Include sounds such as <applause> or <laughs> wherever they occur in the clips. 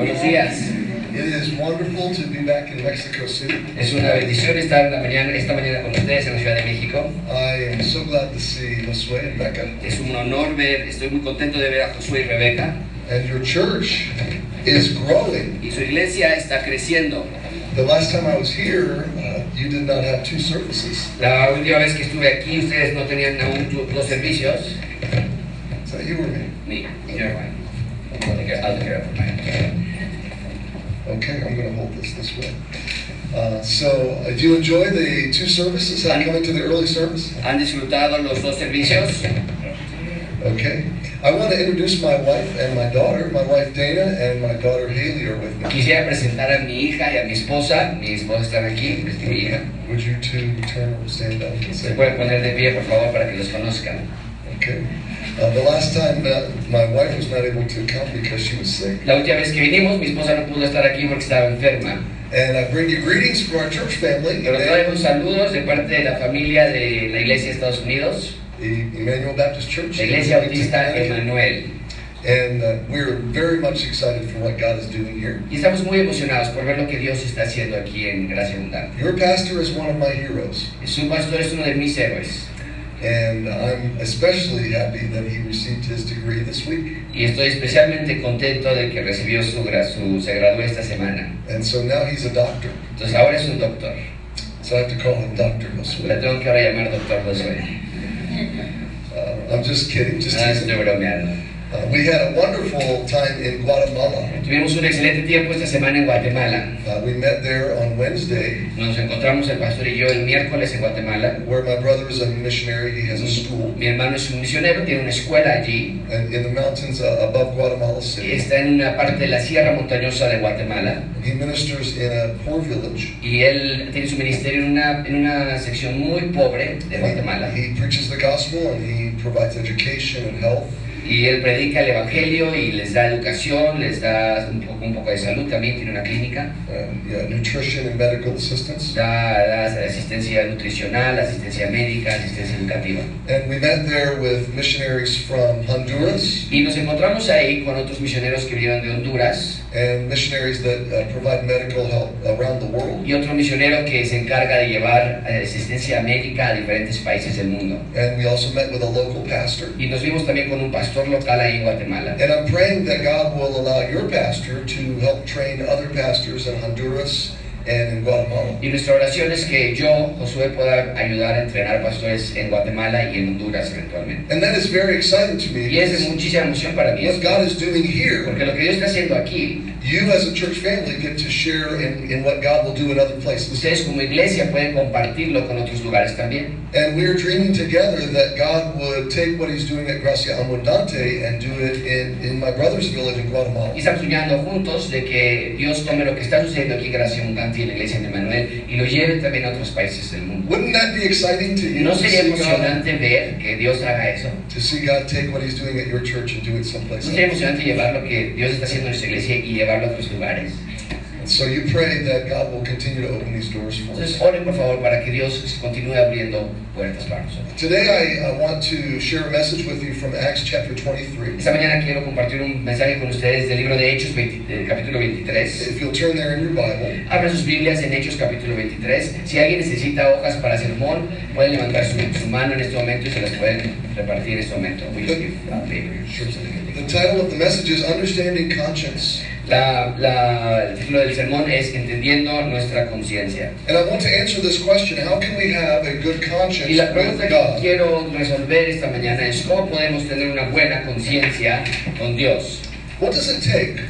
Buenos días. It is wonderful to be back in Mexico City. Es una bendición estar en la mañana, esta mañana con ustedes en la Ciudad de México. I am so glad to see Josue and Becca. Es un honor ver, estoy muy contento de ver a Josué y Rebeca. And your church is growing. Y su iglesia está creciendo. The last time I was here, uh, you did not have two services. La última vez que estuve aquí, ustedes no tenían aún dos servicios. That you or me? Me. I'll take care- I'll take care of mine. Okay, I'm going to hold this this way. Uh, so, uh, do you enjoy the two services? Have coming to the early service? ¿Han disfrutado los dos servicios? Okay. I want to introduce my wife and my daughter. My wife Dana and my daughter Haley are with me. Quisiera presentar a mi hija y a mi esposa. Mi esposa está aquí, es mi hija. Would you two turn or stand up and Se say? pueden poner de pie, por favor, para que los conozcan. Okay. The last time my wife was not able to come because she was sick. La última vez que vinimos, mi esposa no pudo estar aquí porque estaba enferma. And I bring you greetings from our church family, Pero Emmanuel, traemos saludos de parte de la familia de la Iglesia de Estados Unidos, Emmanuel Baptist Church. la Iglesia Bautista Emanuel. And uh, we're very much excited for what God is doing here. Y estamos muy emocionados por ver lo que Dios está haciendo aquí en Gracia Abundante. Your pastor is one of my heroes, Su pastor es uno de mis héroes. And I'm especially happy that he received his degree this week. Y estoy especialmente contento de que recibió su, su se graduó esta semana. And so now he's a doctor. Entonces ahora es un doctor. So I have to call him Dr. Le Josue. tengo que ahora llamar doctor Josué. Uh, I'm just kidding, just No, teasing. estoy bromeando. Uh, we had a wonderful time in Guatemala. Tuvimos un excelente tiempo esta semana en Guatemala. Uh, we met there on Wednesday, Nos encontramos el pastor y yo el miércoles en Guatemala. where my brother is a missionary. He has a school Mi hermano es un misionero, tiene una escuela allí. and in the mountains uh, above Guatemala City. Está en una parte de la sierra montañosa de Guatemala. He ministers in a poor village. Y él tiene su ministerio en una, en una sección muy pobre de Guatemala. He, he preaches the gospel and he provides education and health. Y él predica el evangelio y les da educación, les da un poco, un poco de salud también, tiene una clínica. and yeah, nutrition and medical assistance. Da, da asistencia nutricional, asistencia médica, asistencia educativa. And we met there with missionaries from Honduras Y nos encontramos ahí con otros misioneros que vinieron de Honduras and missionaries that uh, provide medical help around the world. y otro misionero que se encarga de llevar eh, asistencia médica a diferentes países del mundo. And we also met with a local pastor. Y nos vimos también con un pastor local ahí en Guatemala. And I'm praying that God will allow your pastor to help train other pastors in Honduras Y nuestra oración es que yo, Josué, pueda ayudar a entrenar pastores en Guatemala y en Honduras eventualmente. And that is very exciting to me Y es de muchísima emoción para mí. what God is doing here, Porque lo que Dios está haciendo aquí, you as a church family get to share in, in what God will do in other places. ustedes como iglesia pueden compartirlo con otros lugares también. And we're dreaming together that God would take what He's doing at Gracia Abundante and do it in, in my brother's village in Guatemala. Y estamos soñando juntos de que Dios tome lo que está sucediendo aquí en Gracia Abundante y en la iglesia de Manuel y lo lleve también a otros países del mundo. Wouldn't that be exciting to you ¿No to sería see, God, emocionante ver que Dios haga eso? to see God take what He's doing at your church and do it someplace ¿No sería else? emocionante llevar lo que Dios está haciendo en nuestra iglesia y a otros lugares? So you pray that God will continue to open these doors for us. Entonces, oren por favor para que Dios continúe abriendo puertas para nosotros. Today I uh, want to share a message with you from Acts chapter 23. Esta mañana quiero compartir un mensaje con ustedes del libro de Hechos, 20 del capítulo 23. If you'll turn there in your Bible. Abran sus Biblias en Hechos capítulo 23. Si alguien necesita hojas para sermón, pueden levantar su, su mano en este momento y se las pueden repartir en este momento. Give, uh. The title of the message is Understanding Conscience. La, la- el título del sermón es Entendiendo nuestra conciencia. And I want to answer this question How can we have a good conscience Y la with pregunta que God? quiero resolver esta mañana es cómo podemos tener una buena conciencia con Dios. What does it take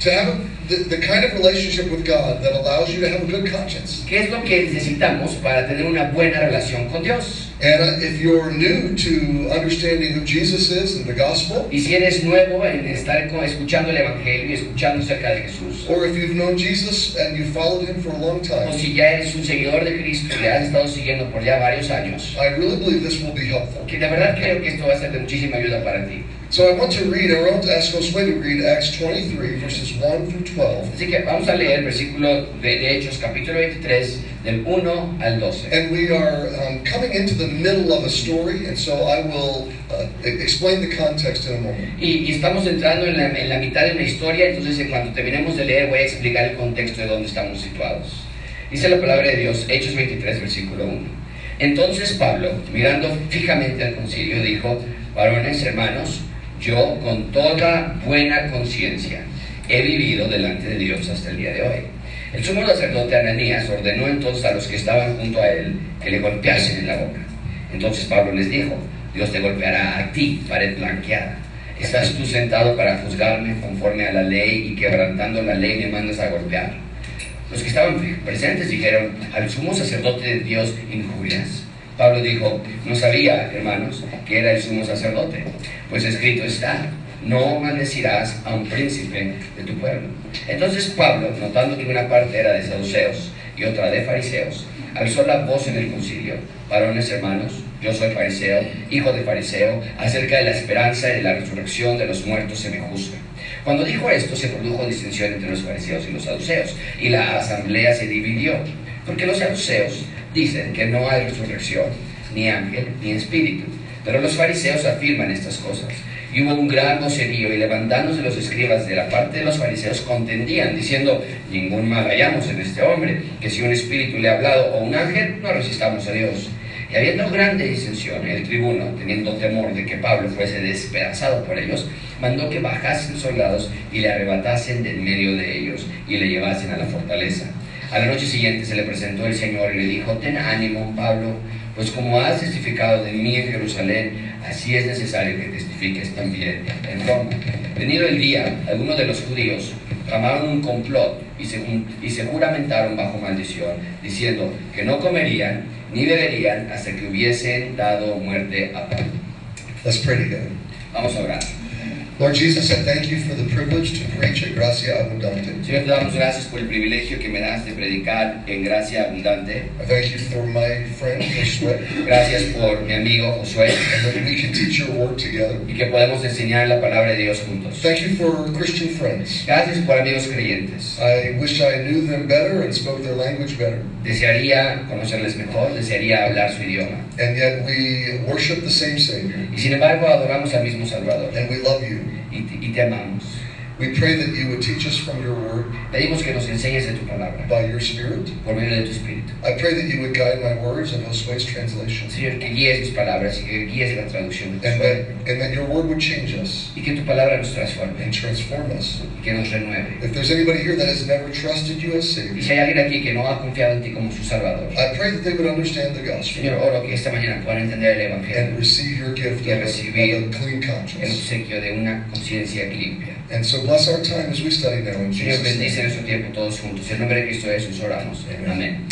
to have the, the kind of relationship with God that allows you to have a good conscience? ¿Qué es lo que necesitamos para tener una buena relación con Dios? And if you're new to understanding who Jesus is and the gospel, Y si eres nuevo en estar escuchando el Evangelio y escuchando acerca de Jesús, or if you've known Jesus and you followed him for a long o time, si ya eres un seguidor de Cristo, le has estado siguiendo por ya varios años, I really believe this will be helpful. que de verdad creo que esto va a ser de muchísima ayuda para ti. So I want to read, I want to ask Josue to read Acts 23, verses 1 through 12. Así que vamos a leer el versículo de, de Hechos, capítulo 23, del 1 al 12. And we are um, coming into the middle of a story, and so I will uh, e- explain the context in a moment. Y, y estamos entrando en la, en la mitad de una historia, entonces en cuanto terminemos de leer voy a explicar el contexto de dónde estamos situados. Dice la palabra de Dios, Hechos 23, versículo 1. Entonces Pablo, mirando fijamente al concilio, dijo, varones, hermanos, yo con toda buena conciencia he vivido delante de Dios hasta el día de hoy. El sumo sacerdote Ananías ordenó entonces a los que estaban junto a él que le golpeasen en la boca. Entonces Pablo les dijo, Dios te golpeará a ti, pared blanqueada. Estás tú sentado para juzgarme conforme a la ley y quebrantando la ley me mandas a golpear. Los que estaban presentes dijeron, al sumo sacerdote de Dios injurias. Pablo dijo, no sabía, hermanos, que era el sumo sacerdote, pues escrito está, no maldecirás a un príncipe de tu pueblo. Entonces Pablo, notando que una parte era de saduceos y otra de fariseos, alzó la voz en el concilio, varones hermanos, yo soy fariseo, hijo de fariseo, acerca de la esperanza y de la resurrección de los muertos se me juzga. Cuando dijo esto, se produjo disensión entre los fariseos y los saduceos, y la asamblea se dividió, porque los saduceos dicen que no hay resurrección, ni ángel, ni espíritu, pero los fariseos afirman estas cosas. Y hubo un gran vocerío, y levantándose los escribas de la parte de los fariseos contendían, diciendo, ningún mal hallamos en este hombre, que si un espíritu le ha hablado o un ángel, no resistamos a Dios. Y habiendo grande disensión, el tribuno, teniendo temor de que Pablo fuese despedazado por ellos, mandó que bajasen soldados y le arrebatasen de en medio de ellos y le llevasen a la fortaleza. A la noche siguiente se le presentó el Señor y le dijo, ten ánimo, Pablo, pues como has testificado de mí en Jerusalén, así es necesario que testifiques también en Roma. Venido el día, algunos de los judíos tramaron un complot y se, y se juramentaron bajo maldición, diciendo que no comerían ni beberían hasta que hubiesen dado muerte a Pablo. Let's pray together. Vamos a orar. Lord Jesus, I thank you for the privilege to preach at Gracia Abundante. Señor, te damos gracias por el privilegio que me das de predicar en gracia abundante. I thank you for my friend Josué, Gracias por mi amigo Josué and that we can teach your word together. y que podemos enseñar la palabra de Dios juntos. Thank you for Christian friends. Gracias por amigos creyentes. I wish I knew them better and spoke their language better. Desearía conocerles mejor, desearía hablar su idioma. And yet we worship the same Savior, Y sin embargo adoramos al mismo Salvador and we love you. Y te, y te amamos. We pray that you would teach us from your word Pedimos que nos enseñes de tu palabra by your Spirit. por medio de tu Espíritu. I pray that you would guide my words and translation, Señor, que guíes mis palabras y que guíes la traducción de and that, and that your word would change us Y que tu palabra nos transforme and transform us. y que nos renueve. If there's anybody here that has never trusted you as Y Savior, si hay alguien aquí que no ha confiado en ti como su Salvador, I pray that they would understand the gospel Señor, oro que esta mañana puedan entender el and Evangelio, receive your gift of a, of a clean el conscience. obsequio de una conciencia limpia. And so bless our time as we study now in Señor, Jesus' bendice name. nuestro tiempo todos juntos. En nombre de Cristo Jesús oramos. Amén.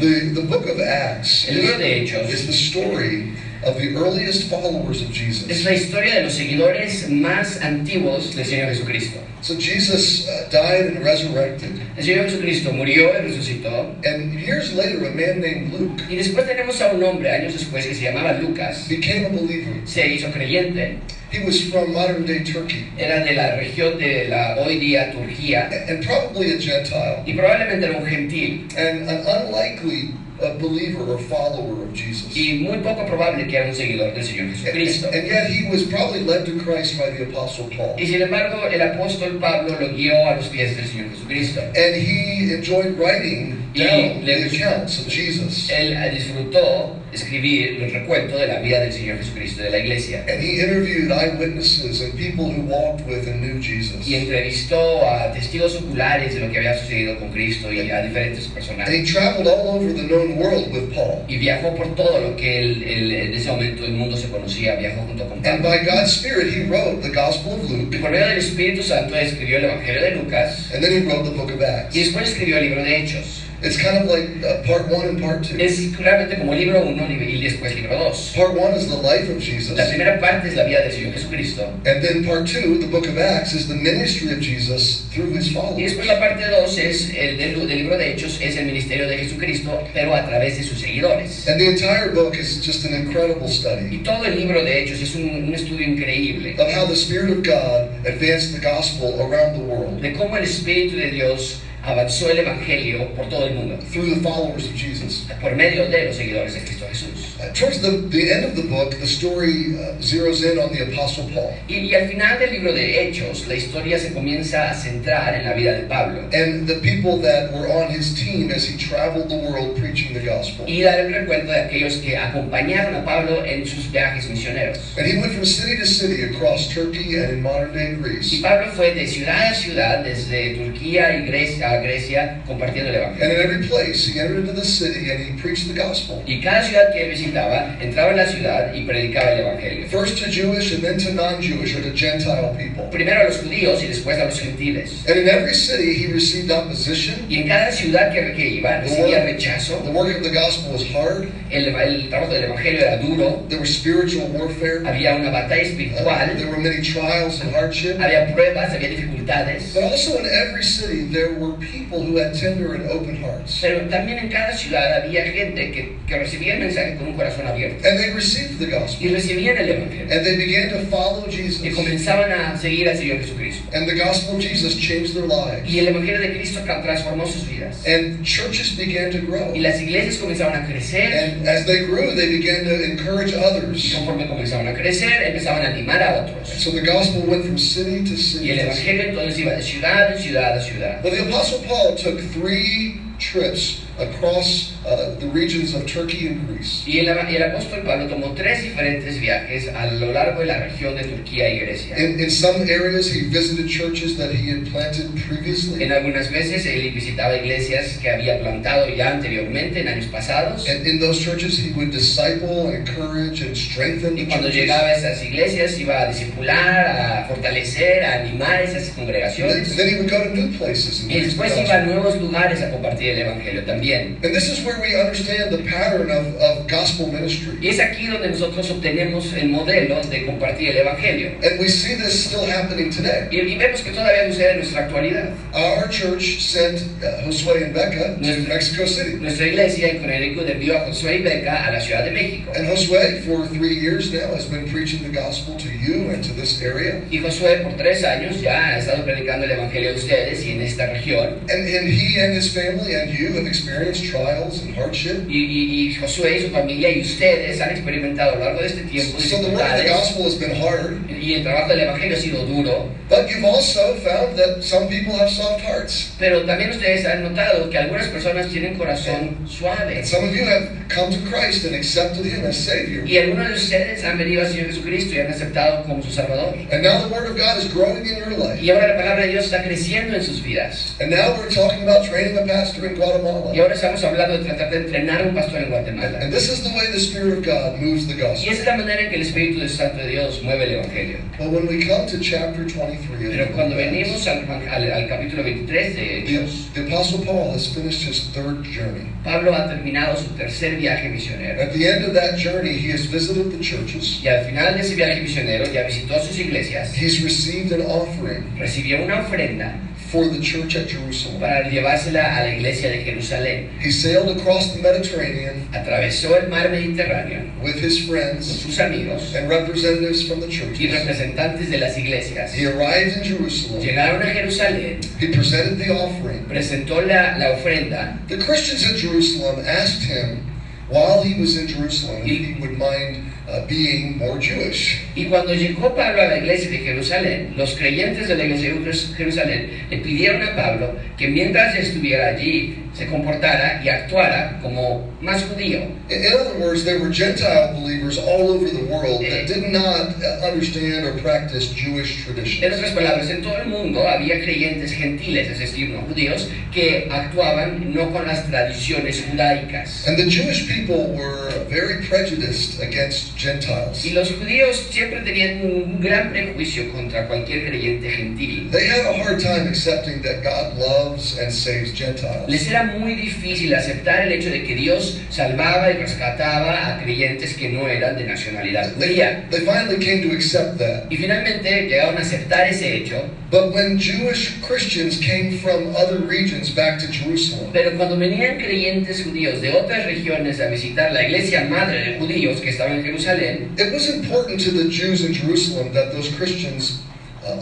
The, the book of Acts El libro de is, Hechos is the story of the earliest followers of es Jesus. la historia de los seguidores más antiguos del Señor Jesucristo. So Jesus uh, died and resurrected. El Señor Jesucristo murió y resucitó. And years later, a man named Luke Y después tenemos a un hombre, años después, que se llamaba Lucas. became a believer. Se hizo creyente. He was from modern day Turkey Era de la región de la hoy día Turquía. and, and probably a Gentile Y probablemente era un gentil. and an unlikely uh, believer or follower of Jesus. Y muy poco probable que era un seguidor del Señor And, Jesucristo. and yet he was probably led to Christ by the Apostle Paul. Y sin embargo, el apóstol Pablo lo guió a los pies del Señor Jesucristo. And he enjoyed writing down the accounts of Jesus. Él eh, disfrutó escribir el recuento de la vida del Señor Jesucristo, de la iglesia. And he interviewed eyewitnesses and people who walked with and knew Jesus. Y entrevistó a testigos oculares de lo que había sucedido con Cristo y a diferentes personas. And he traveled all over the known world with Paul. Y viajó por todo lo que él- él- en ese momento el mundo se conocía, viajó junto con And Pablo. by God's Spirit, he wrote the Gospel of Y Luke, por medio del Espíritu Santo escribió el Evangelio de Lucas and then he wrote the book of Acts. y después escribió el libro de Hechos. It's kind of like uh, part one and part two. Es realmente como libro 1 y después libro 2. Part one is the life of Jesus. La primera parte es la vida del Señor Jesucristo. And then part two, the book of Acts, is the ministry of Jesus through his followers. Y después la parte 2 es el del, del libro de Hechos, es el ministerio de Jesucristo, pero a través de sus seguidores. And the entire book is just an incredible study. Y todo el libro de Hechos es un, un estudio increíble of how the Spirit of God advanced the gospel around the world de cómo el Espíritu de Dios avanzó el Evangelio por todo el mundo, through the followers of Jesus. por medio de los seguidores de Cristo Jesús. Uh, towards the, the end of the book, the story uh, zeroes in on the Apostle Paul. Y, y al final del libro de Hechos, la historia se comienza a centrar en la vida de Pablo and the people that were on his team as he traveled the world preaching the gospel. y dar el recuento de aquellos que acompañaron a Pablo en sus viajes misioneros. And he went from city to city across Turkey and in modern day Y Greece. Pablo fue de ciudad a ciudad, desde Turquía y Grecia, a Grecia, compartiendo el And Evangelio. in every place, he entered into the city and he preached the gospel. Y cada ciudad que él visitaba, entraba en la ciudad y predicaba el Evangelio. First to Jewish and then to non Jewish or to Gentile people. Primero a los judíos y después a los gentiles. And in every city, he received opposition. Y en cada ciudad que, que iba, recibía The rechazo. work of the gospel was hard. El, el trabajo del Evangelio era duro. There was spiritual warfare. Había una batalla Uh, espiritual. there were many trials and hardship. Había pruebas, había dificultades. But also in every city, there were people who had tender and open hearts. Pero también en cada ciudad había gente que, que recibía el mensaje con un corazón abierto. And they received the Y gospel. recibían el Evangelio. And they began to follow Y Jesus. comenzaban a seguir al Señor Jesucristo. And the gospel of Jesus changed their lives. Y el Evangelio de Cristo transformó sus vidas. And churches began to grow. Y las iglesias comenzaban a crecer. And as they grew, they began to encourage Y others. conforme comenzaban a crecer, empezaban a animar a otros. So the gospel went from city to Y city. el. Evangelio entonces iba de ciudad en ciudad a ciudad. Well, the Apostle Paul took three trips across uh, the regions of Turkey and Greece. Y el, el apóstol Pablo tomó tres diferentes viajes a lo largo de la región de Turquía y Grecia. In, in some areas, he visited churches that he had planted previously. En algunas veces él visitaba iglesias que había plantado ya anteriormente, en años pasados. And in those churches, he would disciple, encourage, and strengthen Y cuando churches. llegaba a esas iglesias iba a discipular, a fortalecer, a animar esas And then, congregaciones. then he would go to new places Y después iba a nuevos lugares a compartir el Evangelio también. And this is where we understand the pattern of, of gospel ministry. Y es aquí donde nosotros obtenemos el modelo de compartir el Evangelio. And we see this still happening today. Y, vemos que todavía sucede en nuestra actualidad. Our church sent uh, Josue and Becca to Nuestra- Mexico City. Nuestra iglesia en Connecticut envió a Josué y Beca a la Ciudad de México. And Josue, for three years now, has been preaching the gospel to you and to this area. Y Josué por tres años ya ha estado predicando el Evangelio a ustedes y en esta región. And, and he and his family and you have experienced trials and hardship. Y, y- y Josué y su familia y ustedes han experimentado a lo largo de este tiempo So the work of the gospel has been hard. Y el trabajo del Evangelio ha sido duro. But you've also found that some people have soft hearts. Pero también ustedes han notado que algunas personas tienen corazón suave. And some of you have come to Christ and accepted him as Savior. Y algunos de ustedes han venido al Señor Jesucristo y han aceptado como su Salvador. And now the Word of God is growing in your life. Y ahora la palabra de Dios está creciendo en sus vidas. And now we're talking about training a pastor in Guatemala. Y ahora estamos hablando de tratar de entrenar a un pastor en Guatemala. And this is the way the Spirit of God moves the Y gospel. esa es la manera en que el Espíritu de Santo de Dios mueve el Evangelio. But when we come to chapter 23 of the Pero cuando venimos al, al- al capítulo 23 de Hechos, the, the Apostle Paul has finished his third journey. Pablo ha terminado su tercer viaje misionero. At the end of that journey, he has visited the churches. Y al final de ese viaje misionero ya visitó sus iglesias, He's received an offering recibió una ofrenda for the church at Jerusalem. para llevársela a la iglesia de Jerusalén. He sailed across the Mediterranean Atravesó el mar Mediterráneo with his con friends sus amigos and representatives from the y representantes de las iglesias. He arrived in Jerusalem. Llegaron a Jerusalén, He presented the offering. presentó la, la ofrenda The Christians at Jerusalem asked him, while he was in Jerusalem, if he would mind uh, being more Jewish. y cuando llegó Pablo a la iglesia de Jerusalén, los creyentes de la iglesia de Jerusalén le pidieron a Pablo que mientras estuviera allí se comportara y actuara como más judío. In in other words, there were Gentile believers all over the world that did not understand or practice Jewish En traditions. otras palabras, en todo el mundo había creyentes gentiles, es decir, no judíos, que actuaban no con las tradiciones judaicas. And the Jewish people were very prejudiced against Gentiles. Y los judíos siempre tenían un gran prejuicio contra cualquier creyente gentil. They had a hard time accepting that God loves and saves Gentiles. Les era muy difícil aceptar el hecho de que Dios salvaba y rescataba a creyentes que no eran de nacionalidad judía. they finally came to accept that. Y finalmente llegaron a aceptar ese hecho, But when Jewish Christians came from other regions back to Jerusalem, pero cuando venían creyentes judíos de otras regiones a visitar la iglesia madre de judíos que estaba en Jerusalén, it was important to the Jews in Jerusalem that those Christians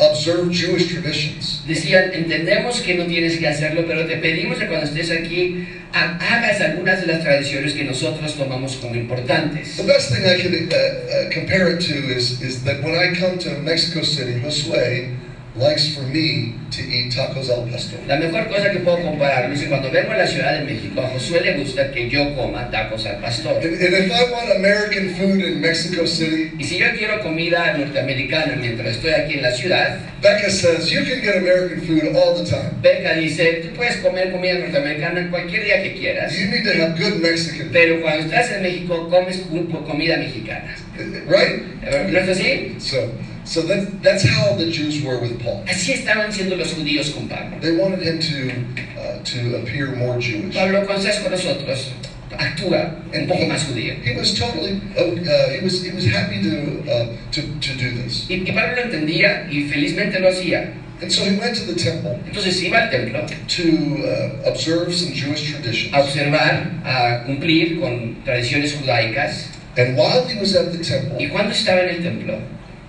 observe Jewish traditions. decían, entendemos que no tienes que hacerlo, pero te pedimos que cuando estés aquí ha- hagas algunas de las tradiciones que nosotros tomamos como importantes. The best thing I could uh, uh, compare it to is, is that when I come to Mexico City, Josue likes for me to eat tacos al pastor. La mejor cosa que puedo comparar es cuando vengo a la Ciudad de México, a Josué le gusta que yo coma tacos al pastor. And, and if I want American food in Mexico City, Y si yo quiero comida norteamericana mientras estoy aquí en la ciudad, Becca says you can get American food all the time. Becca dice, tú puedes comer comida norteamericana cualquier día que quieras, You need to have good Mexican, pero cuando estás en México comes comida mexicana. right? ¿No es así? So, so that, that's how the Jews were with Paul. Así estaban siendo los judíos con Pablo. They wanted him to uh, to appear more Jewish. Pablo, cuando estás con nosotros, actúa un poco más judío. He was totally oh, uh, he was he was happy to uh, to to do this. Y, y Pablo lo entendía y felizmente lo hacía. And so he went to the temple Entonces iba al templo to uh, observe some Jewish traditions. a observar, a cumplir con tradiciones judaicas. And while he was at the temple, Y cuando estaba en el templo,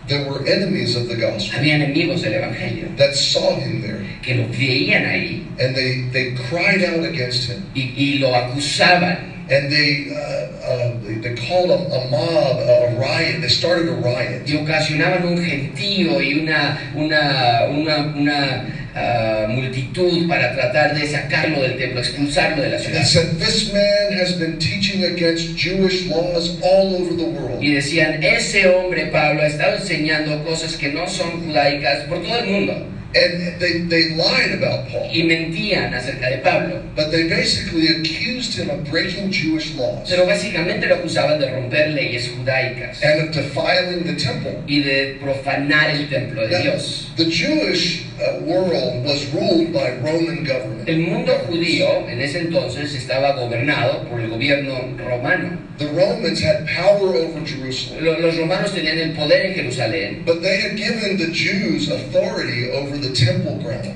there were enemies of the gospel había enemigos del Evangelio that saw him there, que lo veían ahí and they they cried out against him. y, y lo acusaban. And they, uh, uh, they, they called a, a mob, a, a riot. They started a riot. y ocasionaban un gentío y una, una, una, una ah, multitud para tratar de sacarlo del templo, expulsarlo de la ciudad. they said, This man has been teaching against Jewish laws all over the world. Y decían, ese hombre Pablo ha estado enseñando cosas que no son judaicas por todo el mundo. And they, they lied about Paul. Y mentían acerca de Pablo. But they basically accused him of breaking Jewish laws Pero básicamente lo acusaban de romper leyes judaicas and of defiling the temple. y de profanar el templo de Now, Dios. the Jewish uh, world was ruled by Roman government. El mundo judío en ese entonces estaba gobernado por el gobierno romano. The Romans had power over Jerusalem. Los romanos tenían el poder en Jerusalén, But they had given the Jews authority over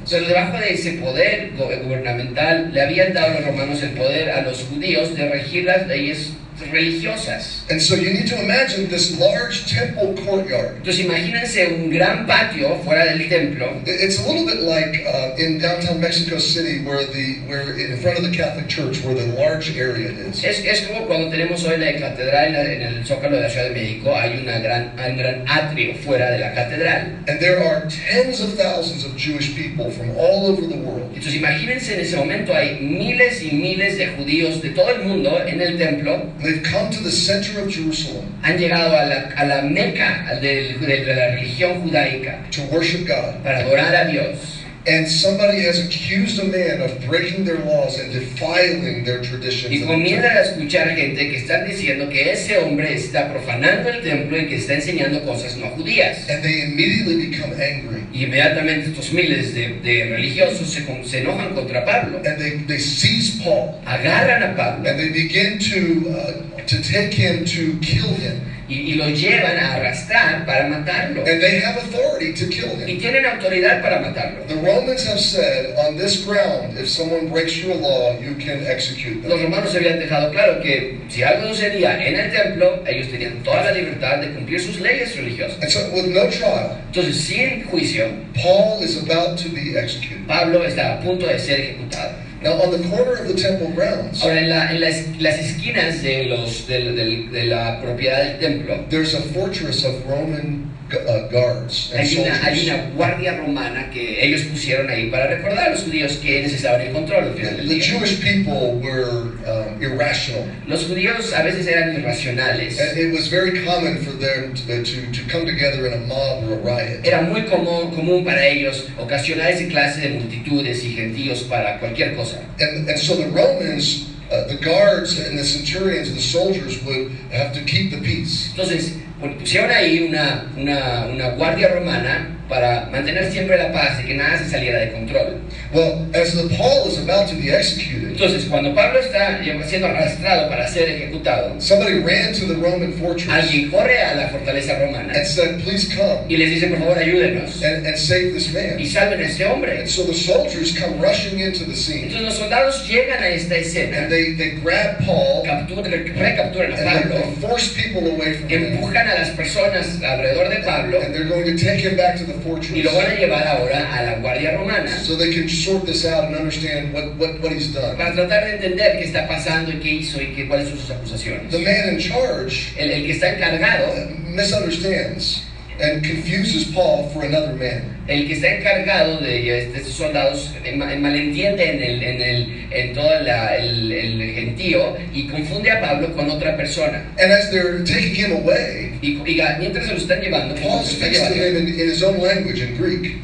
pero debajo de ese poder gubernamental le habían dado los romanos el poder a los judíos de regir las leyes religiosas. And so you need to imagine this large temple courtyard. Entonces imagínense un gran patio fuera del templo. It- It's a little bit like uh, in downtown Mexico City, where the where in front of the Catholic Church, where the large area is. Es, es como cuando tenemos hoy la catedral en, la- en el Zócalo de la Ciudad de México, hay, una gran, hay un gran atrio fuera de la catedral. And there are tens of thousands of Jewish people from all over the world. Entonces imagínense en ese momento hay miles y miles de judíos de todo el mundo en el templo, They've come to the center of Jerusalem han llegado a la, a la meca de, de la religión judaica to worship God. para adorar a Dios. And somebody has accused a man of breaking their laws and defiling their traditions. Y comienzan a escuchar gente que están diciendo que ese hombre está profanando el templo y que está enseñando cosas no judías. And they immediately become angry. Y inmediatamente estos miles de, de religiosos se, se enojan contra Pablo, And they, they seize Paul. agarran a Pablo And they begin to, uh, to take him to kill him. Y, y lo llevan a arrastrar para matarlo. And they have authority to kill Y him. tienen autoridad para matarlo. The Romans have said, on this ground, if someone breaks your law, you can execute Los them. romanos habían dejado claro que si algo sucedía en el templo, ellos tenían toda la libertad de cumplir sus leyes religiosas. And so, with no trial, Entonces, sin juicio, Paul is about to be executed. Pablo está a punto de ser ejecutado. Now, on the corner of the temple grounds, Ahora, en, la- en las, las esquinas de, los, del- del- de la propiedad del templo, there's a fortress of Roman uh, guards and hay una, hay soldiers. una guardia romana que ellos pusieron ahí para recordar a los judíos quiénes estaban en control The. Jewish people were um, irrational. Los judíos a veces eran irracionales. And it was very common for them to, to, to come together in a mob or a riot. Era muy común, común para ellos ocasionar ese clase de multitudes y gentíos para cualquier cosa. And, and so the Romans, uh, the guards and the centurions the soldiers would have to keep the peace. Entonces, pon- pusieron ahí una, una, una guardia romana para mantener siempre la paz y que nada se saliera de control. Well, as the Paul is about to be executed, Entonces, cuando Pablo está siendo arrastrado para ser ejecutado, somebody ran to the Roman fortress alguien corre a la fortaleza romana and said, Please come y les dice, por favor, ayúdenos and, and save this y man. salven a este hombre. And so the soldiers come rushing into the scene Entonces los soldados llegan a esta escena, and they, they grab Paul capturan, recapturan a and they, Pablo, they force people away from him. empujan a las personas alrededor de Pablo And they're going to take him back to the y lo van a fortress llevar ahora a la guardia romana so they can sort this out and understand what, what, what he's done. para tratar de entender qué está pasando y qué hizo y qué, cuáles son sus acusaciones. The man in charge El, el que está encargado, misunderstands and confuses Paul for another man. el que está encargado de, de estos soldados ma- malentiende en, el, en, el, en todo la- el, el gentío y confunde a Pablo con otra persona. And as they're taking him away, Y, y mientras se lo están llevando, Paul speaks to him in, in his own language, in Greek.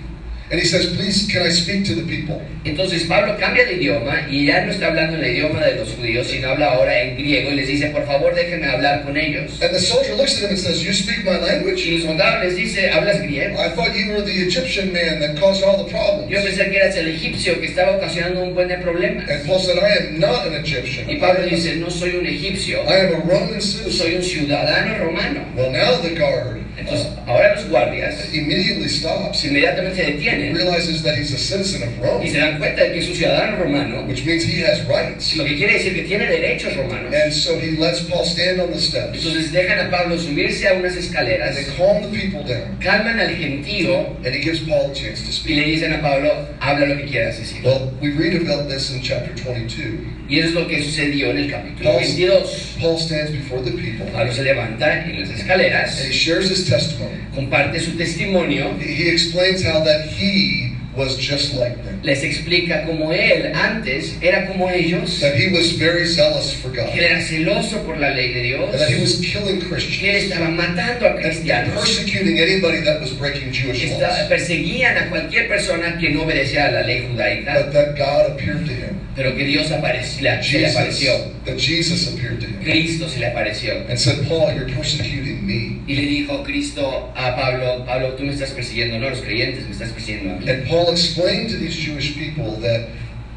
And he says, Please, can I speak to the people? Entonces Pablo cambia de idioma y ya no está hablando en el idioma de los judíos, sino habla ahora en griego y les dice, por favor déjenme hablar con ellos. And the soldier looks at him and says, You speak my Y language? el soldado les dice, ¿hablas griego? I thought you were the Egyptian man that caused all the problems. Yo pensé que eras el egipcio que estaba ocasionando un buen de problemas. And Paul said, I am not an Egyptian. Y I Pablo dice, no soy un egipcio, I am a Roman citizen. soy un ciudadano romano. Well, now the guard Entonces, ahora los guardias immediately stops. Inmediatamente se detienen realizes that he's a citizen of y Rome, se dan cuenta de que es un ciudadano romano, which means he has rights. lo que quiere decir que tiene derechos romanos. And so he lets Paul stand on the steps. Entonces dejan a Pablo subirse a unas And escaleras, they calm the people down. calman al gentío And he gives Paul a chance to y speak. le dicen a Pablo, habla lo que quieras decir. Well, we read about this in chapter 22. Y eso es lo que sucedió en el capítulo Paul, 22. Paul stands before the people Pablo se levanta en las and escaleras, he shares his testimony. comparte su testimonio, He explains how that he was just like them, les explica cómo él antes era como ellos, that he was very zealous for God, que era celoso por la ley de Dios, and that he was killing que él Christians estaba matando a and cristianos, persecuting anybody that was breaking Jewish laws. perseguían a cualquier persona que no obedecía a la ley judaica, But that God appeared to him. pero que Dios apareció, se le Jesus, apareció, that Jesus appeared to him Cristo se le apareció. and said, Paul, you're persecuting me. Y le dijo Cristo a Pablo, Pablo, tú me estás persiguiendo, no los creyentes, me estás persiguiendo a mí. And Paul explained to these Jewish people that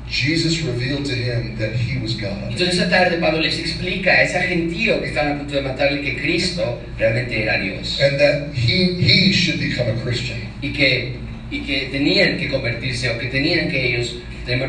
Jesus revealed to him that he was God. Entonces esa tarde Pablo les explica a ese gentío que estaban a punto de matarle que Cristo realmente era Dios And that he, he should become a Christian. y que, y que tenían que convertirse o que tenían que ellos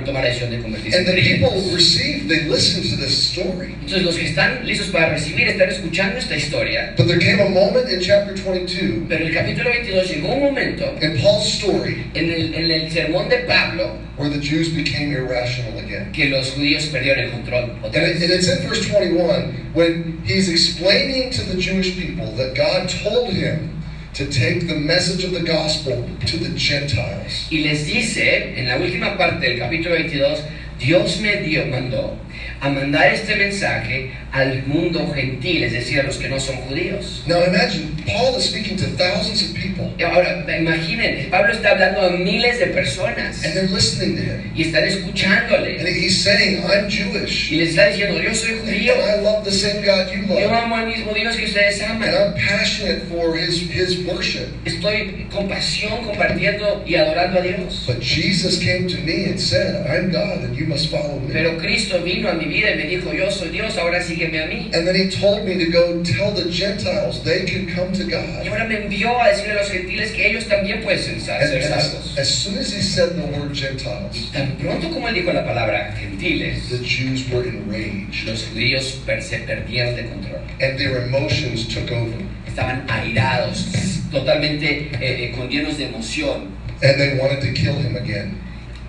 tomar la decisión de convertirse And en the people creyentes. received, they listened to this story. Entonces los que están listos para recibir están escuchando esta historia, But there came a moment in chapter 22 pero en el capítulo 22 llegó un momento in Paul's story en el, en el sermón de Pablo where the Jews became irrational again. que los judíos perdieron el control And, it, and it's in verse 21 when he's explaining to the Jewish people that God told him to take the message of the gospel to the Gentiles. Y les dice, en la última parte del capítulo 22, Dios me dio, mandó a mandar este mensaje al mundo gentil, es decir, a los que no son judíos. Now imagine, Paul is speaking to thousands of people, Y Ahora, imaginen, Pablo está hablando a miles de personas and they're listening to him. y están And escuchándole. he's saying, I'm Jewish, Y les está diciendo, yo soy and judío, I love the same God you yo love, amo al mismo Dios que ustedes and aman. I'm passionate for his, his worship. Estoy con pasión compartiendo y adorando a Dios. But Jesus came to me and said, I'm God, and you must follow me. Pero Cristo vino a mi vida y me dijo, yo soy Dios, ahora sígueme a mí. And then he told me to go tell the Gentiles they can come to Y God. ahora me envió a decirle a los gentiles que ellos también pueden ser salvos. as, soon as he said the word Gentiles, Tan pronto como él dijo la palabra gentiles, the Jews were enraged, los judíos se perdieron de control. and their emotions took over. Estaban airados, totalmente eh, eh, con llenos de emoción And they wanted to kill him again.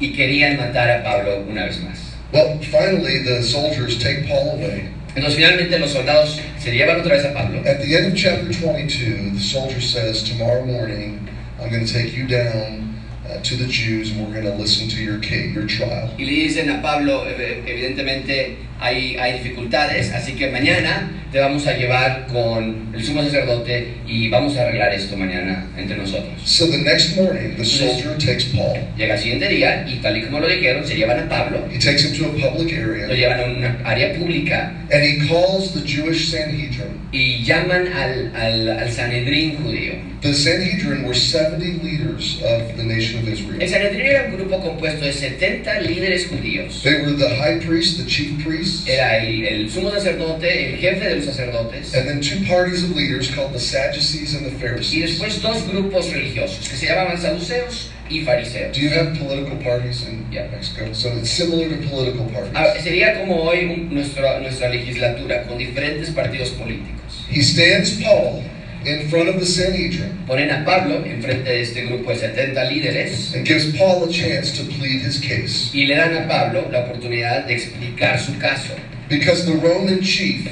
y querían matar a Pablo una vez más. Well, finally, the soldiers take Paul away. Entonces finalmente los soldados se llevan otra vez a Pablo. At the end of chapter 22, the soldier says, Tomorrow morning, I'm going to take you down uh, to the Jews, and we're going to listen to your case, your trial. Y le dicen a Pablo, eh, evidentemente, hay, hay dificultades, así que mañana te vamos a llevar con el sumo sacerdote y vamos a arreglar esto mañana entre nosotros. So the next morning, the soldier takes Paul. Llega el siguiente día y tal y como lo dijeron, se llevan a Pablo, He takes him to a public lo area llevan a una área pública and he calls the Jewish Sanhedrin. y llaman al, al, al Sanedrín judío. The Sanhedrin were 70 leaders of the nation of El Israel. Sanedrín era un grupo compuesto de 70 líderes judíos. They were the high priest, the chief priests, Era el, el sumo sacerdote, el jefe de los sacerdotes, and then two parties of leaders called the Sadducees and the y Pharisees. después dos grupos religiosos que se llamaban saduceos y fariseos. Do you have political parties in Yeah. Mexico? So it's similar to political Ah, parties. sería como hoy un- nuestra, nuestra legislatura con diferentes partidos políticos. He stands Paul in front of the Sanhedrin Ponen a Pablo enfrente de este grupo de 70 líderes and gives Paul a chance to plead his case. y le dan a Pablo la oportunidad de explicar su caso. Because the Roman chief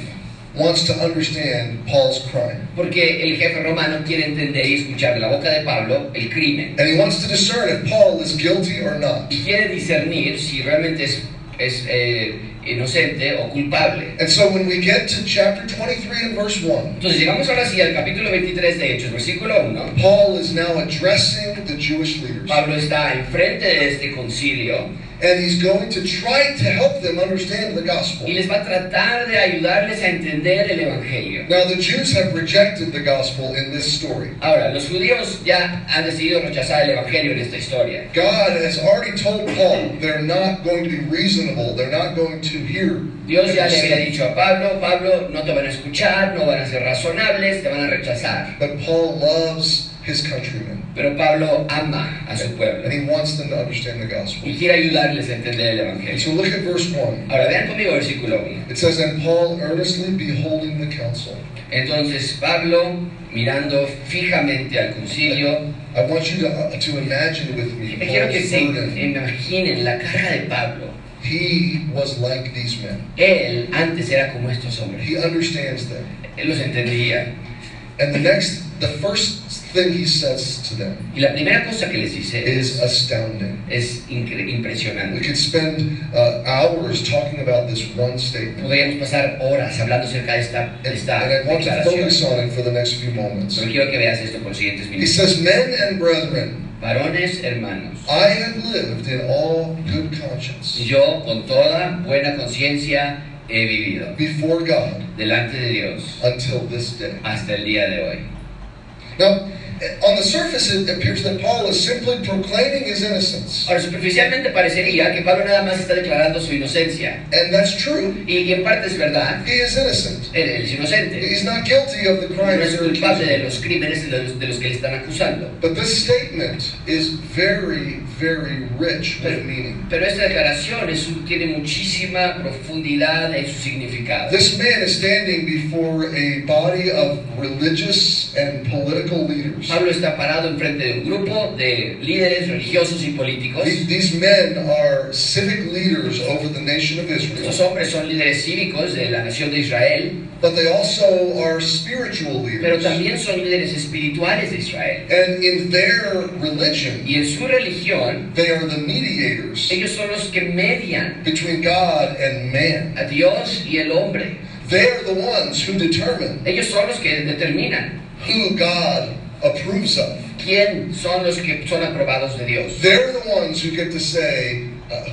wants to understand Paul's crime. Porque el jefe romano quiere entender y escuchar de la boca de Pablo el crimen. And he wants to discern if Paul is guilty or not. Y quiere discernir si realmente es, es eh, inocente o culpable. And so when we get to chapter 23 and verse 1, Entonces llegamos ahora sí al capítulo 23 de Hechos, versículo 1. Paul is now addressing the Jewish leaders. Pablo está enfrente de este concilio And he's going to try to help them understand the gospel. y les va a tratar de ayudarles a entender el Evangelio. Now, the Jews have rejected the gospel in this story. Ahora, los judíos ya han decidido rechazar el Evangelio en esta historia. God has already told Paul they're not going to be reasonable, they're not going to hear. Dios ya le había dicho a Pablo, Pablo, no te van a escuchar, no van a ser razonables, te van a rechazar. But Paul loves his countrymen, Pero Pablo ama a su pueblo and he wants them to understand the gospel. y quiere ayudarles a entender el Evangelio. so look at verse 1. Ahora vean conmigo versículo 1. It says, And Paul earnestly beholding the council. Entonces Pablo, mirando fijamente al concilio, I want you to, uh, to imagine with me me quiero que se imaginen la cara de Pablo. He was like these men. Él antes era como estos hombres. He understands them. Él los entendía. And the next, the first thing he says to them Y la primera cosa que les dice is astounding. es incre- We impresionante. could spend uh, hours talking about this one statement. Podríamos pasar horas hablando acerca de esta, de And, esta and I want to declaración. focus on it for the next few moments. Pero quiero que veas esto por los siguientes He minutos. says, Men and brethren, Varones, hermanos, I have lived in all good conscience yo con toda buena conciencia he vivido before God delante de Dios until this day. hasta el día de hoy. Now, on the surface, it appears that Paul is simply proclaiming his innocence. Ahora, superficialmente parecería que Pablo nada más está declarando su inocencia. And that's true. Y en parte es verdad, He is innocent. él es inocente. He's not guilty of the crimes No es culpable de los crímenes de los, de los que le están acusando. But this statement is very, very rich Pero, with meaning. pero esta declaración es tiene muchísima profundidad en su significado. This man is standing before a body of religious and political leaders. Pablo está parado enfrente de un grupo de líderes religiosos y políticos. The- These men are civic leaders over the nation of Estos Israel, hombres son líderes cívicos de la nación de Israel, but they also are spiritual pero leaders. también son líderes espirituales de Israel. And in their religion, Y en su religión, they are the mediators ellos son los que median between God and man. a Dios y el hombre. They are the ones who determine Ellos son los que determinan who God approves of. quién son los que son aprobados de Dios. They're the ones who get to say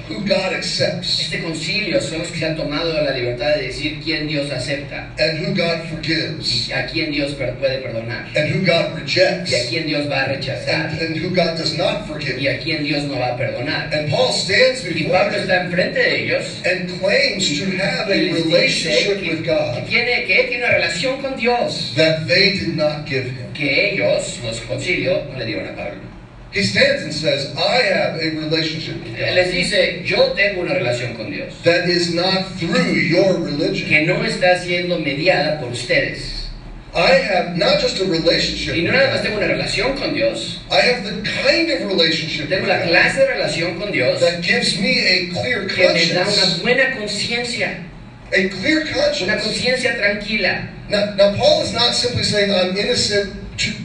who God accepts Este concilio son los que se han tomado la libertad de decir quién Dios acepta and who God forgives y a quién Dios puede perdonar and who God rejects y a quién Dios va a and, rechazar and who God does not forgive. y a quién Dios no va a perdonar. And Paul stands Y before Pablo them está enfrente de ellos and claims to have y a relationship que, with que God tiene, que tiene una relación con Dios that they did not give him. que ellos, los concilios, no le dieron a Pablo. He stands and says, I have a relationship with Él les God dice, yo tengo una relación con Dios that is not through your religion. que no está siendo mediada por ustedes. I have not just a relationship Y no nada más God, tengo una relación con Dios, I have the kind of relationship tengo la God clase de relación con Dios that gives me a clear que me da una conscience. buena conciencia, A clear una conscience. conciencia tranquila. Now, now, Paul is not simply saying, I'm innocent